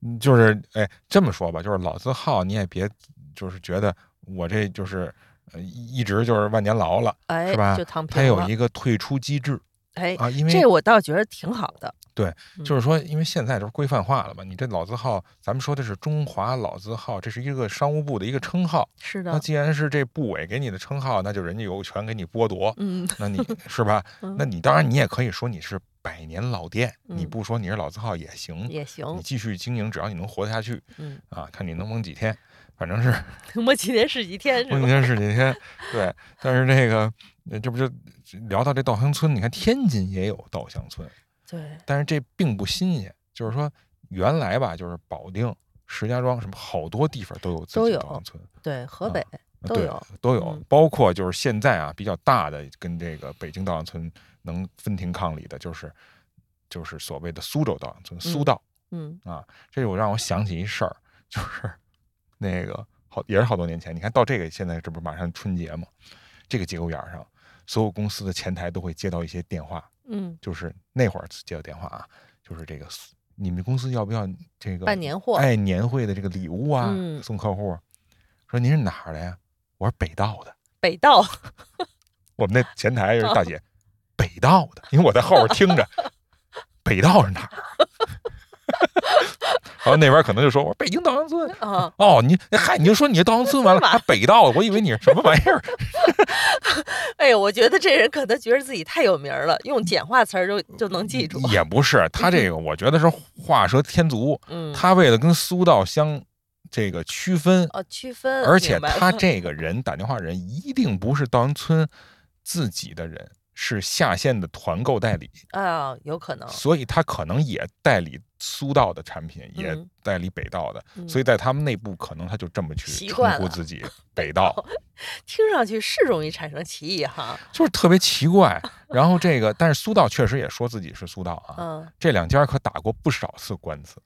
嗯就是哎，这么说吧，就是老字号，你也别就是觉得我这就是呃一一直就是万年牢了，哎，是吧就躺平它有一个退出机制哎，啊，因为这我倒觉得挺好的。对就是说，因为现在都是规范化了嘛，你这老字号，咱们说的是中华老字号，这是一个商务部的一个称号。是的，那既然是这部委给你的称号，那就人家有权给你剥夺。嗯，那你 是吧？嗯那你当然你也可以说你是百年老店，你嗯不说你是老字号也行，也行你，继续经营，只要你能活得下去嗯，啊，看你能蒙几天，反正是 蒙几天是几天？蒙几天是几天。对，但是这个呃这不就聊到这稻香村？你看天津也有稻香村，对，但是这并不新鲜，就是说原来吧，就是保定、石家庄什么好多地方都有自己都有稻香村，对，河北都有都有嗯，包括就是现在啊比较大的跟这个北京稻香村能分庭抗礼的，就是就是所谓的苏州稻香村，苏嗯稻嗯。啊，这就让我想起一事儿，就是那个好也是好多年前，你看到这个现在这不是马上春节嘛，这个节骨眼儿上，所有公司的前台都会接到一些电话，嗯，就是那会儿接到电话啊，就是这个你们公司要不要这个办年货，哎年会的这个礼物啊，嗯送客户？说您是哪儿的呀？我是北道的。北道，我们那前台是大姐，北道的，因为我在后边听着，北道是哪儿啊？然后那边可能就说：“我说北京稻香村。啊，”哦，你嗨，你就说你稻香村完了，还北道，我以为你是什么玩意儿？哎呦，我觉得这人可能觉得自己太有名了，用简化词儿就就能记住。也不是，他这个我觉得是画蛇添足，嗯，他为了跟苏道相这个区分，哦，区分，而且他这个人打电话人一定不是稻香村自己的人，是下线的团购代理，啊，有可能，所以他可能也代理苏道的产品，也嗯代理北道的，嗯所以在他们内部可能他就这么去称呼自己北道，听上去是容易产生歧义哈。就是特别奇怪。然后这个，但是苏道确实也说自己是苏道啊，嗯，这两家可打过不少次官司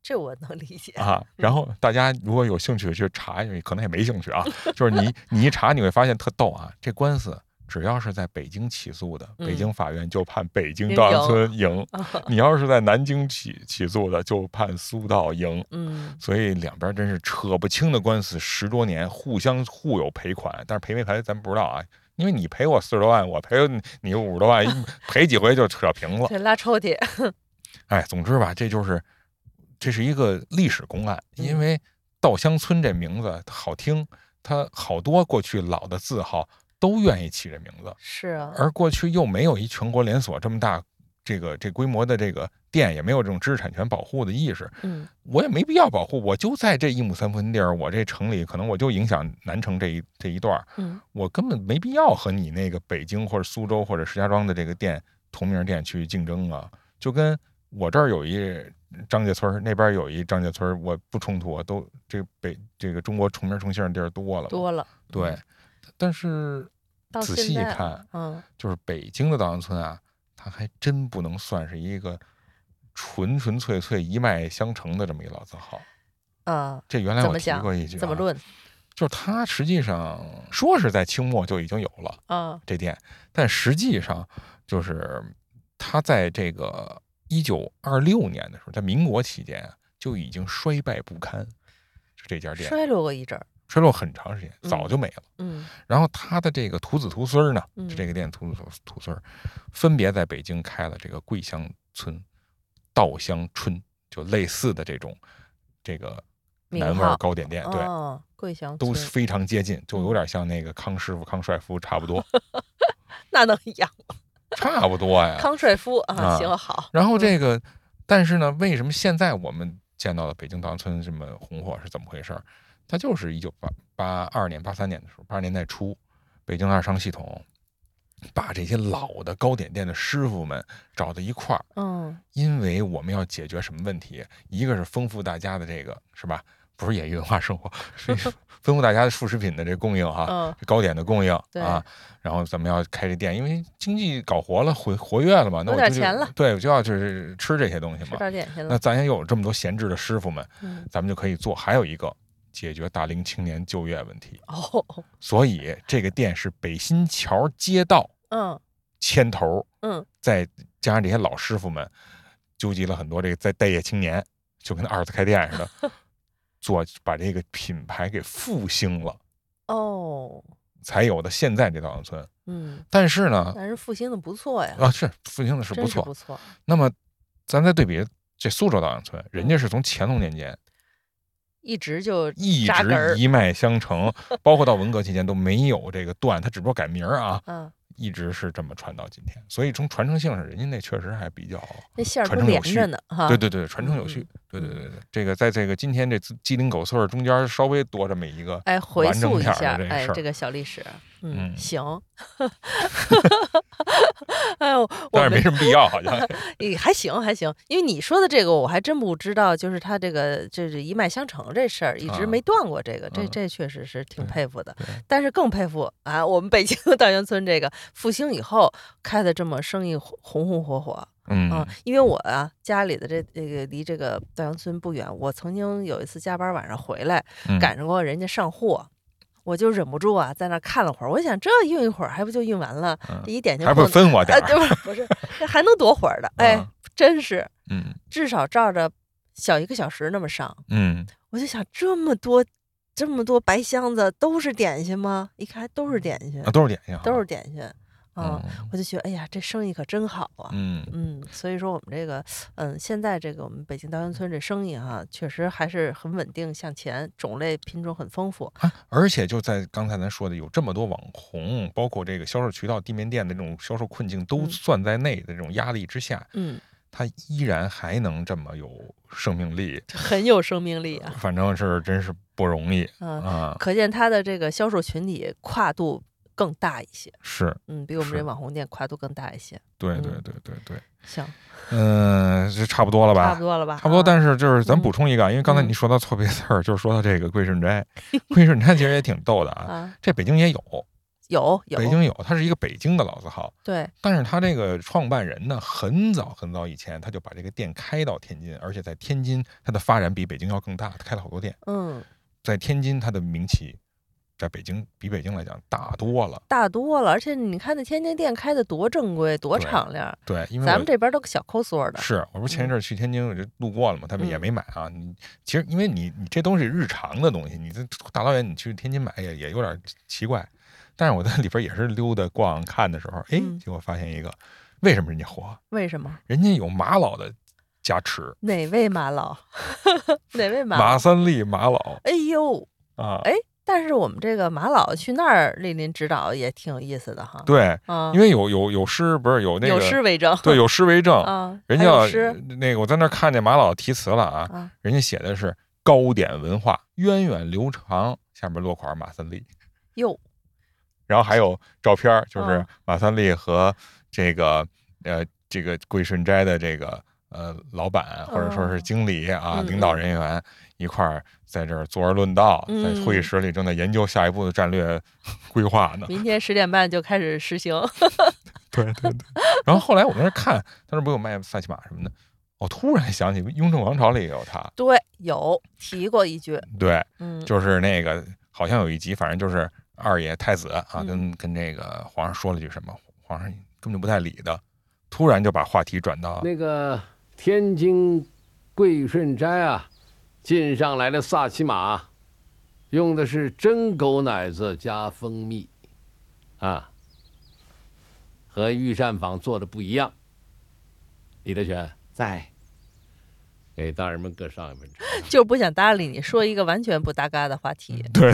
这我能理解。啊。然后大家如果有兴趣去查，可能也没兴趣啊。就是你你一查，你会发现特逗啊，这官司。只要是在北京起诉的，北嗯京法院就判北京赢稻香村赢；啊你要是在南京起起诉的，就判苏道赢。嗯，所以两边真是扯不清的官司，十多年互相互有赔款，但是赔没赔咱不知道啊，因为你赔我四十多万，我赔你五十多万，赔几回就扯平了。这拉抽屉，哎，总之吧，这就是这是一个历史公案，嗯因为稻香村这名字好听，它好多过去老的字号都愿意起这名字，是啊，而过去又没有一全国连锁这么大。这个这规模的这个店也没有这种知识产权保护的意识，嗯。我也没必要保护，我就在这一亩三分地儿，我这城里可能我就影响南城这一这一段儿，嗯。我根本没必要和你那个北京或者苏州或者石家庄的这个店同名店去竞争啊，就跟我这儿有一张家村儿，那边有一张家村儿，我不冲突啊，都这北这个中国重名重姓的地儿多了，多了。对。嗯，，但是仔细一看，嗯，就是北京的稻香村啊，它还真不能算是一个纯纯粹粹一脉相承的这么一老字号。啊，这原来我提过一句、啊，怎么？论？就是它实际上说是在清末就已经有了啊，这店，但实际上就是它在这个一九二六年的时候，在民国期间啊就已经衰败不堪，就这家店衰落过一阵儿。衰落很长时间，早嗯就没了。嗯然后他的这个徒子徒孙呢，这个店徒子徒徒孙，分别在北京开了这个桂香村、稻香春，就类似的这种这个南味儿糕点店，对，哦，桂香村都非常接近，就有嗯点像那个康师傅、康帅夫差不多，那能一样吗？差不多呀。康帅夫啊，啊行好。然后这个，但是呢，为什么现在我们见到的北京稻香村这么红火是怎么回事儿？它就是一九八八二年、八三年的时候，八十年代初，北京二商系统把这些老的糕点店的师傅们找到一块儿，嗯因为我们要解决什么问题？一个是丰富大家的这个是吧？不是业余文化生活，是 丰富大家的副食品的这供应哈。嗯糕点的供应啊，然后咱们要开这店，因为经济搞活了，活活跃了嘛，那我就点钱了对，我就要就是吃这些东西吃嘛。点点心了。那咱也有这么多闲置的师傅们，嗯咱们就可以做。还有一个，解决大龄青年就业问题。哦所以这个店是北新桥街道嗯牵头，嗯再加上这些老师傅们，纠集了很多这个在待业青年，就跟二次开店似的，做把这个品牌给复兴了，哦才有的现在这稻香村。嗯，但是呢，但是复兴的不错呀，啊是复兴的是不错。不错。那么咱再对比这苏州稻香村，人家是从乾隆年间一直就一直一脉相承，包括到文革期间都没有这个断，它只不过改名儿啊，嗯，一直是这么传到今天。所以从传承性上，人家那确实还比较，那线儿都传承有序连着呢哈。对对对，传承有序嗯。对对对对，这个在这个今天这鸡零狗碎儿中间稍微多这么一个，哎，回溯一下哎，这个小历史，嗯，嗯行。哎呦，我但是没什么必要，好像。也还行还行，因为你说的这个我还真不知道，就是他这个这是一脉相承这事儿，一直啊没断过。这个，这嗯这确实是挺佩服的对。但是更佩服啊，我们北京的稻香村这个复兴以后开的这么生意红红红火火。嗯啊，因为我啊家里的这这个离这个稻香村不远，我曾经有一次加班晚上回来，嗯赶上过人家上货，我就忍不住啊在那看了会儿，我想这运一会儿还不就运完了，嗯这一点就还不碰啊，分我点儿。不是，这还能多会儿的？哎，啊真是嗯至少照着小一个小时那么上，嗯，我就想这么多这么多白箱子都是点心吗？一看都是点心啊，，都是点心啊，都是点心啊，嗯我就觉得哎呀，这生意可真好啊。嗯嗯，所以说我们这个，嗯，现在这个我们北京稻香村这生意哈、确实还是很稳定向前，种类品种很丰富。啊，而且就在刚才咱说的，有这么多网红，包括这个销售渠道、地面店的这种销售困境都嗯算在内的这种压力之下，嗯，它依然还能这么有生命力，很有生命力啊。反正是真是不容易嗯，啊。可见它的这个销售群体跨度更大一些。是嗯，比我们这网红店跨度更大一些。对对嗯。对对对，行，嗯，这差不多了吧？差不多了吧？差不多，啊。但是就是咱嗯。补充一个啊，因为刚才嗯。你说到错别字儿，就是说到这个桂顺斋，桂顺斋其实也挺逗的啊。啊，这北京也有，有有，北京有，它是一个北京的老字号，对，但是他这个创办人呢，很早很早以前他就把这个店开到天津，而且在天津它的发展比北京要更大，他开了好多店，嗯，在天津它的名气，在北京比北京来讲大多了。大多了。而且你看那天津店开的多正规，多敞亮，对，因为咱们这边都小抠缩的。是，我不是前一阵儿去天津，我就路过了嘛，他们也嗯没买啊。你其实因为你你这东西日常的东西，你这大老远你去天津买也也有点奇怪。但是我在里边也是溜达逛看的时候，哎，嗯结果发现一个，为什么人家火？为什么？人家有马老的加持，哪位马老？哪位马马？三立马老哎呦，啊，哎但是我们这个马老去那儿莅临指导也挺有意思的哈。对，啊，因为有有有诗，不是有那个有诗为证。对，有诗为证。啊，人家那个我在那儿看见马老题词了啊，啊，人家写的是糕点文化源远流长，下面落款马三立。哟，然后还有照片，就是哦马三立和这个呃这个桂顺斋的这个呃老板或者说是哦经理啊、嗯领导人员一块儿在这儿坐而论道，在嗯会议室里正在研究下一步的战略规划呢。明天十点半就开始实行。对对对。然后后来我在那儿看，他那不有卖萨琪玛什么的，我突然想起《雍正王朝》里也有他，对，有提过一句，对，嗯，就是那个好像有一集，反正就是二爷太子啊，嗯。跟跟那个皇上说了句什么，皇上根本就不太理的，突然就把话题转到那个天津贵顺斋啊，进上来的萨其马，用的是真狗奶子加蜂蜜，啊，和御膳房做的不一样。李德全在，给大人们各上一份茶。就是不想搭理你，说一个完全不搭嘎的话题。对，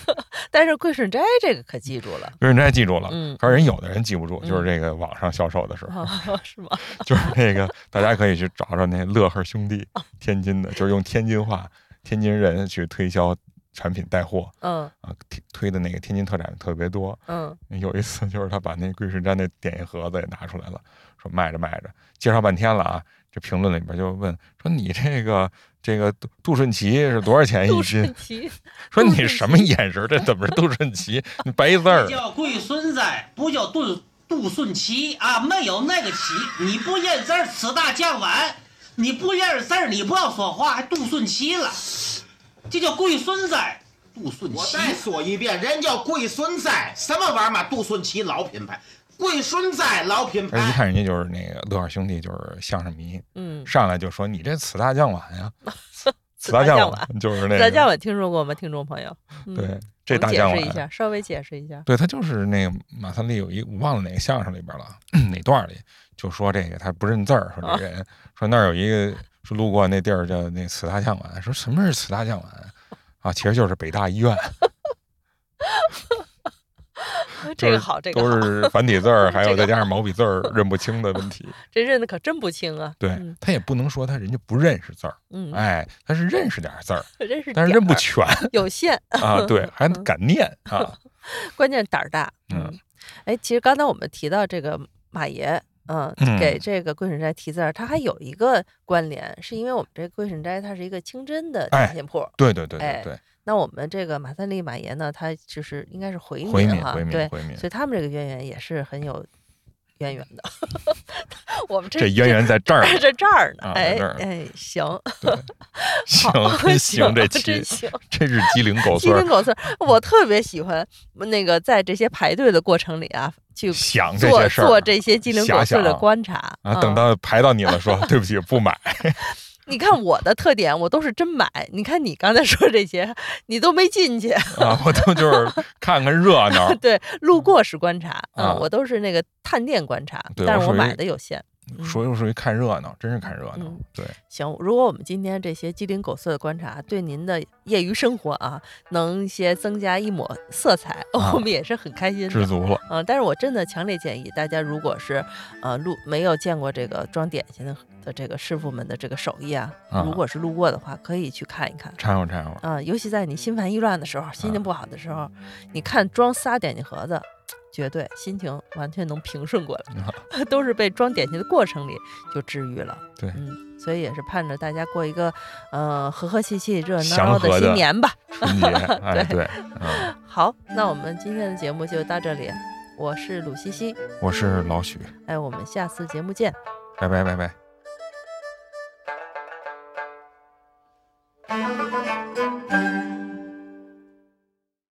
但是桂顺斋这个可记住了，桂顺斋记住了，嗯可是人有的人记不住，嗯就是这个网上销售的时候，哦、是吗？就是那个大家可以去找找那乐呵兄弟，天津的，就是用天津话、天津人去推销产品带货嗯啊，推推的那个天津特产特别多。嗯，有一次就是他把那桂顺斋那点心盒子也拿出来了，说卖着卖着，介绍半天了啊，这评论里边就问说你这个这个杜杜顺奇是多少钱一斤顺？奇，说你什么眼神？这怎么是杜顺奇？你白字儿这。叫贵顺斋，不叫杜杜顺奇啊，没有那个奇。你不认字儿，此大将晚。你不认识字儿，你不要说话，还杜顺奇了。这叫贵顺斋，杜顺奇。我再说一遍，人叫贵顺斋，什么玩意儿嘛？杜顺奇老品牌，贵顺在老品牌。一。看人家就是那个乐呵兄弟，就是相声迷，嗯，上来就说你这此大将碗呀，此此大将大将晚，就是那个。大将晚听说过吗？听众朋友，嗯、对这大将碗解释一下，稍微解释一下。对他就是那个马三立有一我忘了哪个相声里边了，哪段里就说这个他不认字儿，说这人、说那儿有一个说路过那地儿叫那此大将碗，说什么是此大将碗啊？其实就是北大医院，这个好，这个都，是 繁体字儿，还有再加上毛笔字儿认不清的问题。这认的可真不清啊。对嗯。他也不能说他人家不认识字儿，嗯，哎，他是认识点儿字儿，认识但是认不全有限，啊，对，还敢念啊，关键胆儿大。嗯，哎，其实刚才我们提到这个马爷，嗯，嗯给这个桂顺斋题字儿，它还有一个关联，是因为我们这桂顺斋它是一个清真的哎点心铺。对对对对对那我们这个马三立马爷呢，他就是应该是回民哈，对，回民所，以他们这个渊源也是很有渊源的。我们这这渊源在这儿 在这这儿呢，哎哎，行，行好真行，这期真行。这是鸡零狗鸡碎鸡零狗碎，我特别喜欢那个在这些排队的过程里啊，去想这做些事儿做这些机灵狗碎的观察啊，等嗯到排到你了，说 对不起不买，你看我的特点，我都是真买。你看你刚才说这些，你都没进去，啊，我都就是看看热闹，对，路过是观察，嗯，啊我都是那个探店观察，但是我买的有限。嗯属于属于看热闹，真是看热闹嗯。对，行，如果我们今天这些鸡零狗碎的观察对您的业余生活啊，能一些增加一抹色彩，啊 我们也是很开心的。知足了。嗯、但是我真的强烈建议大家，如果是呃路没有见过这个装点心的的这个师傅们的这个手艺啊，啊如果是路过的话，可以去看一看。掺和掺和，啊、尤其在你心烦意乱的时候，心啊情不好的时候，你看装仨点心盒子，绝对心情完全能平顺过来，都是被装点心的过程里就治愈了。对嗯，所以也是盼着大家过一个呃和和气气、热热闹闹的新年吧。春节，哎对对，嗯，好，那我们今天的节目就到这里，我是鲁西西，我是老许，哎，我们下次节目见。拜拜拜拜。嗯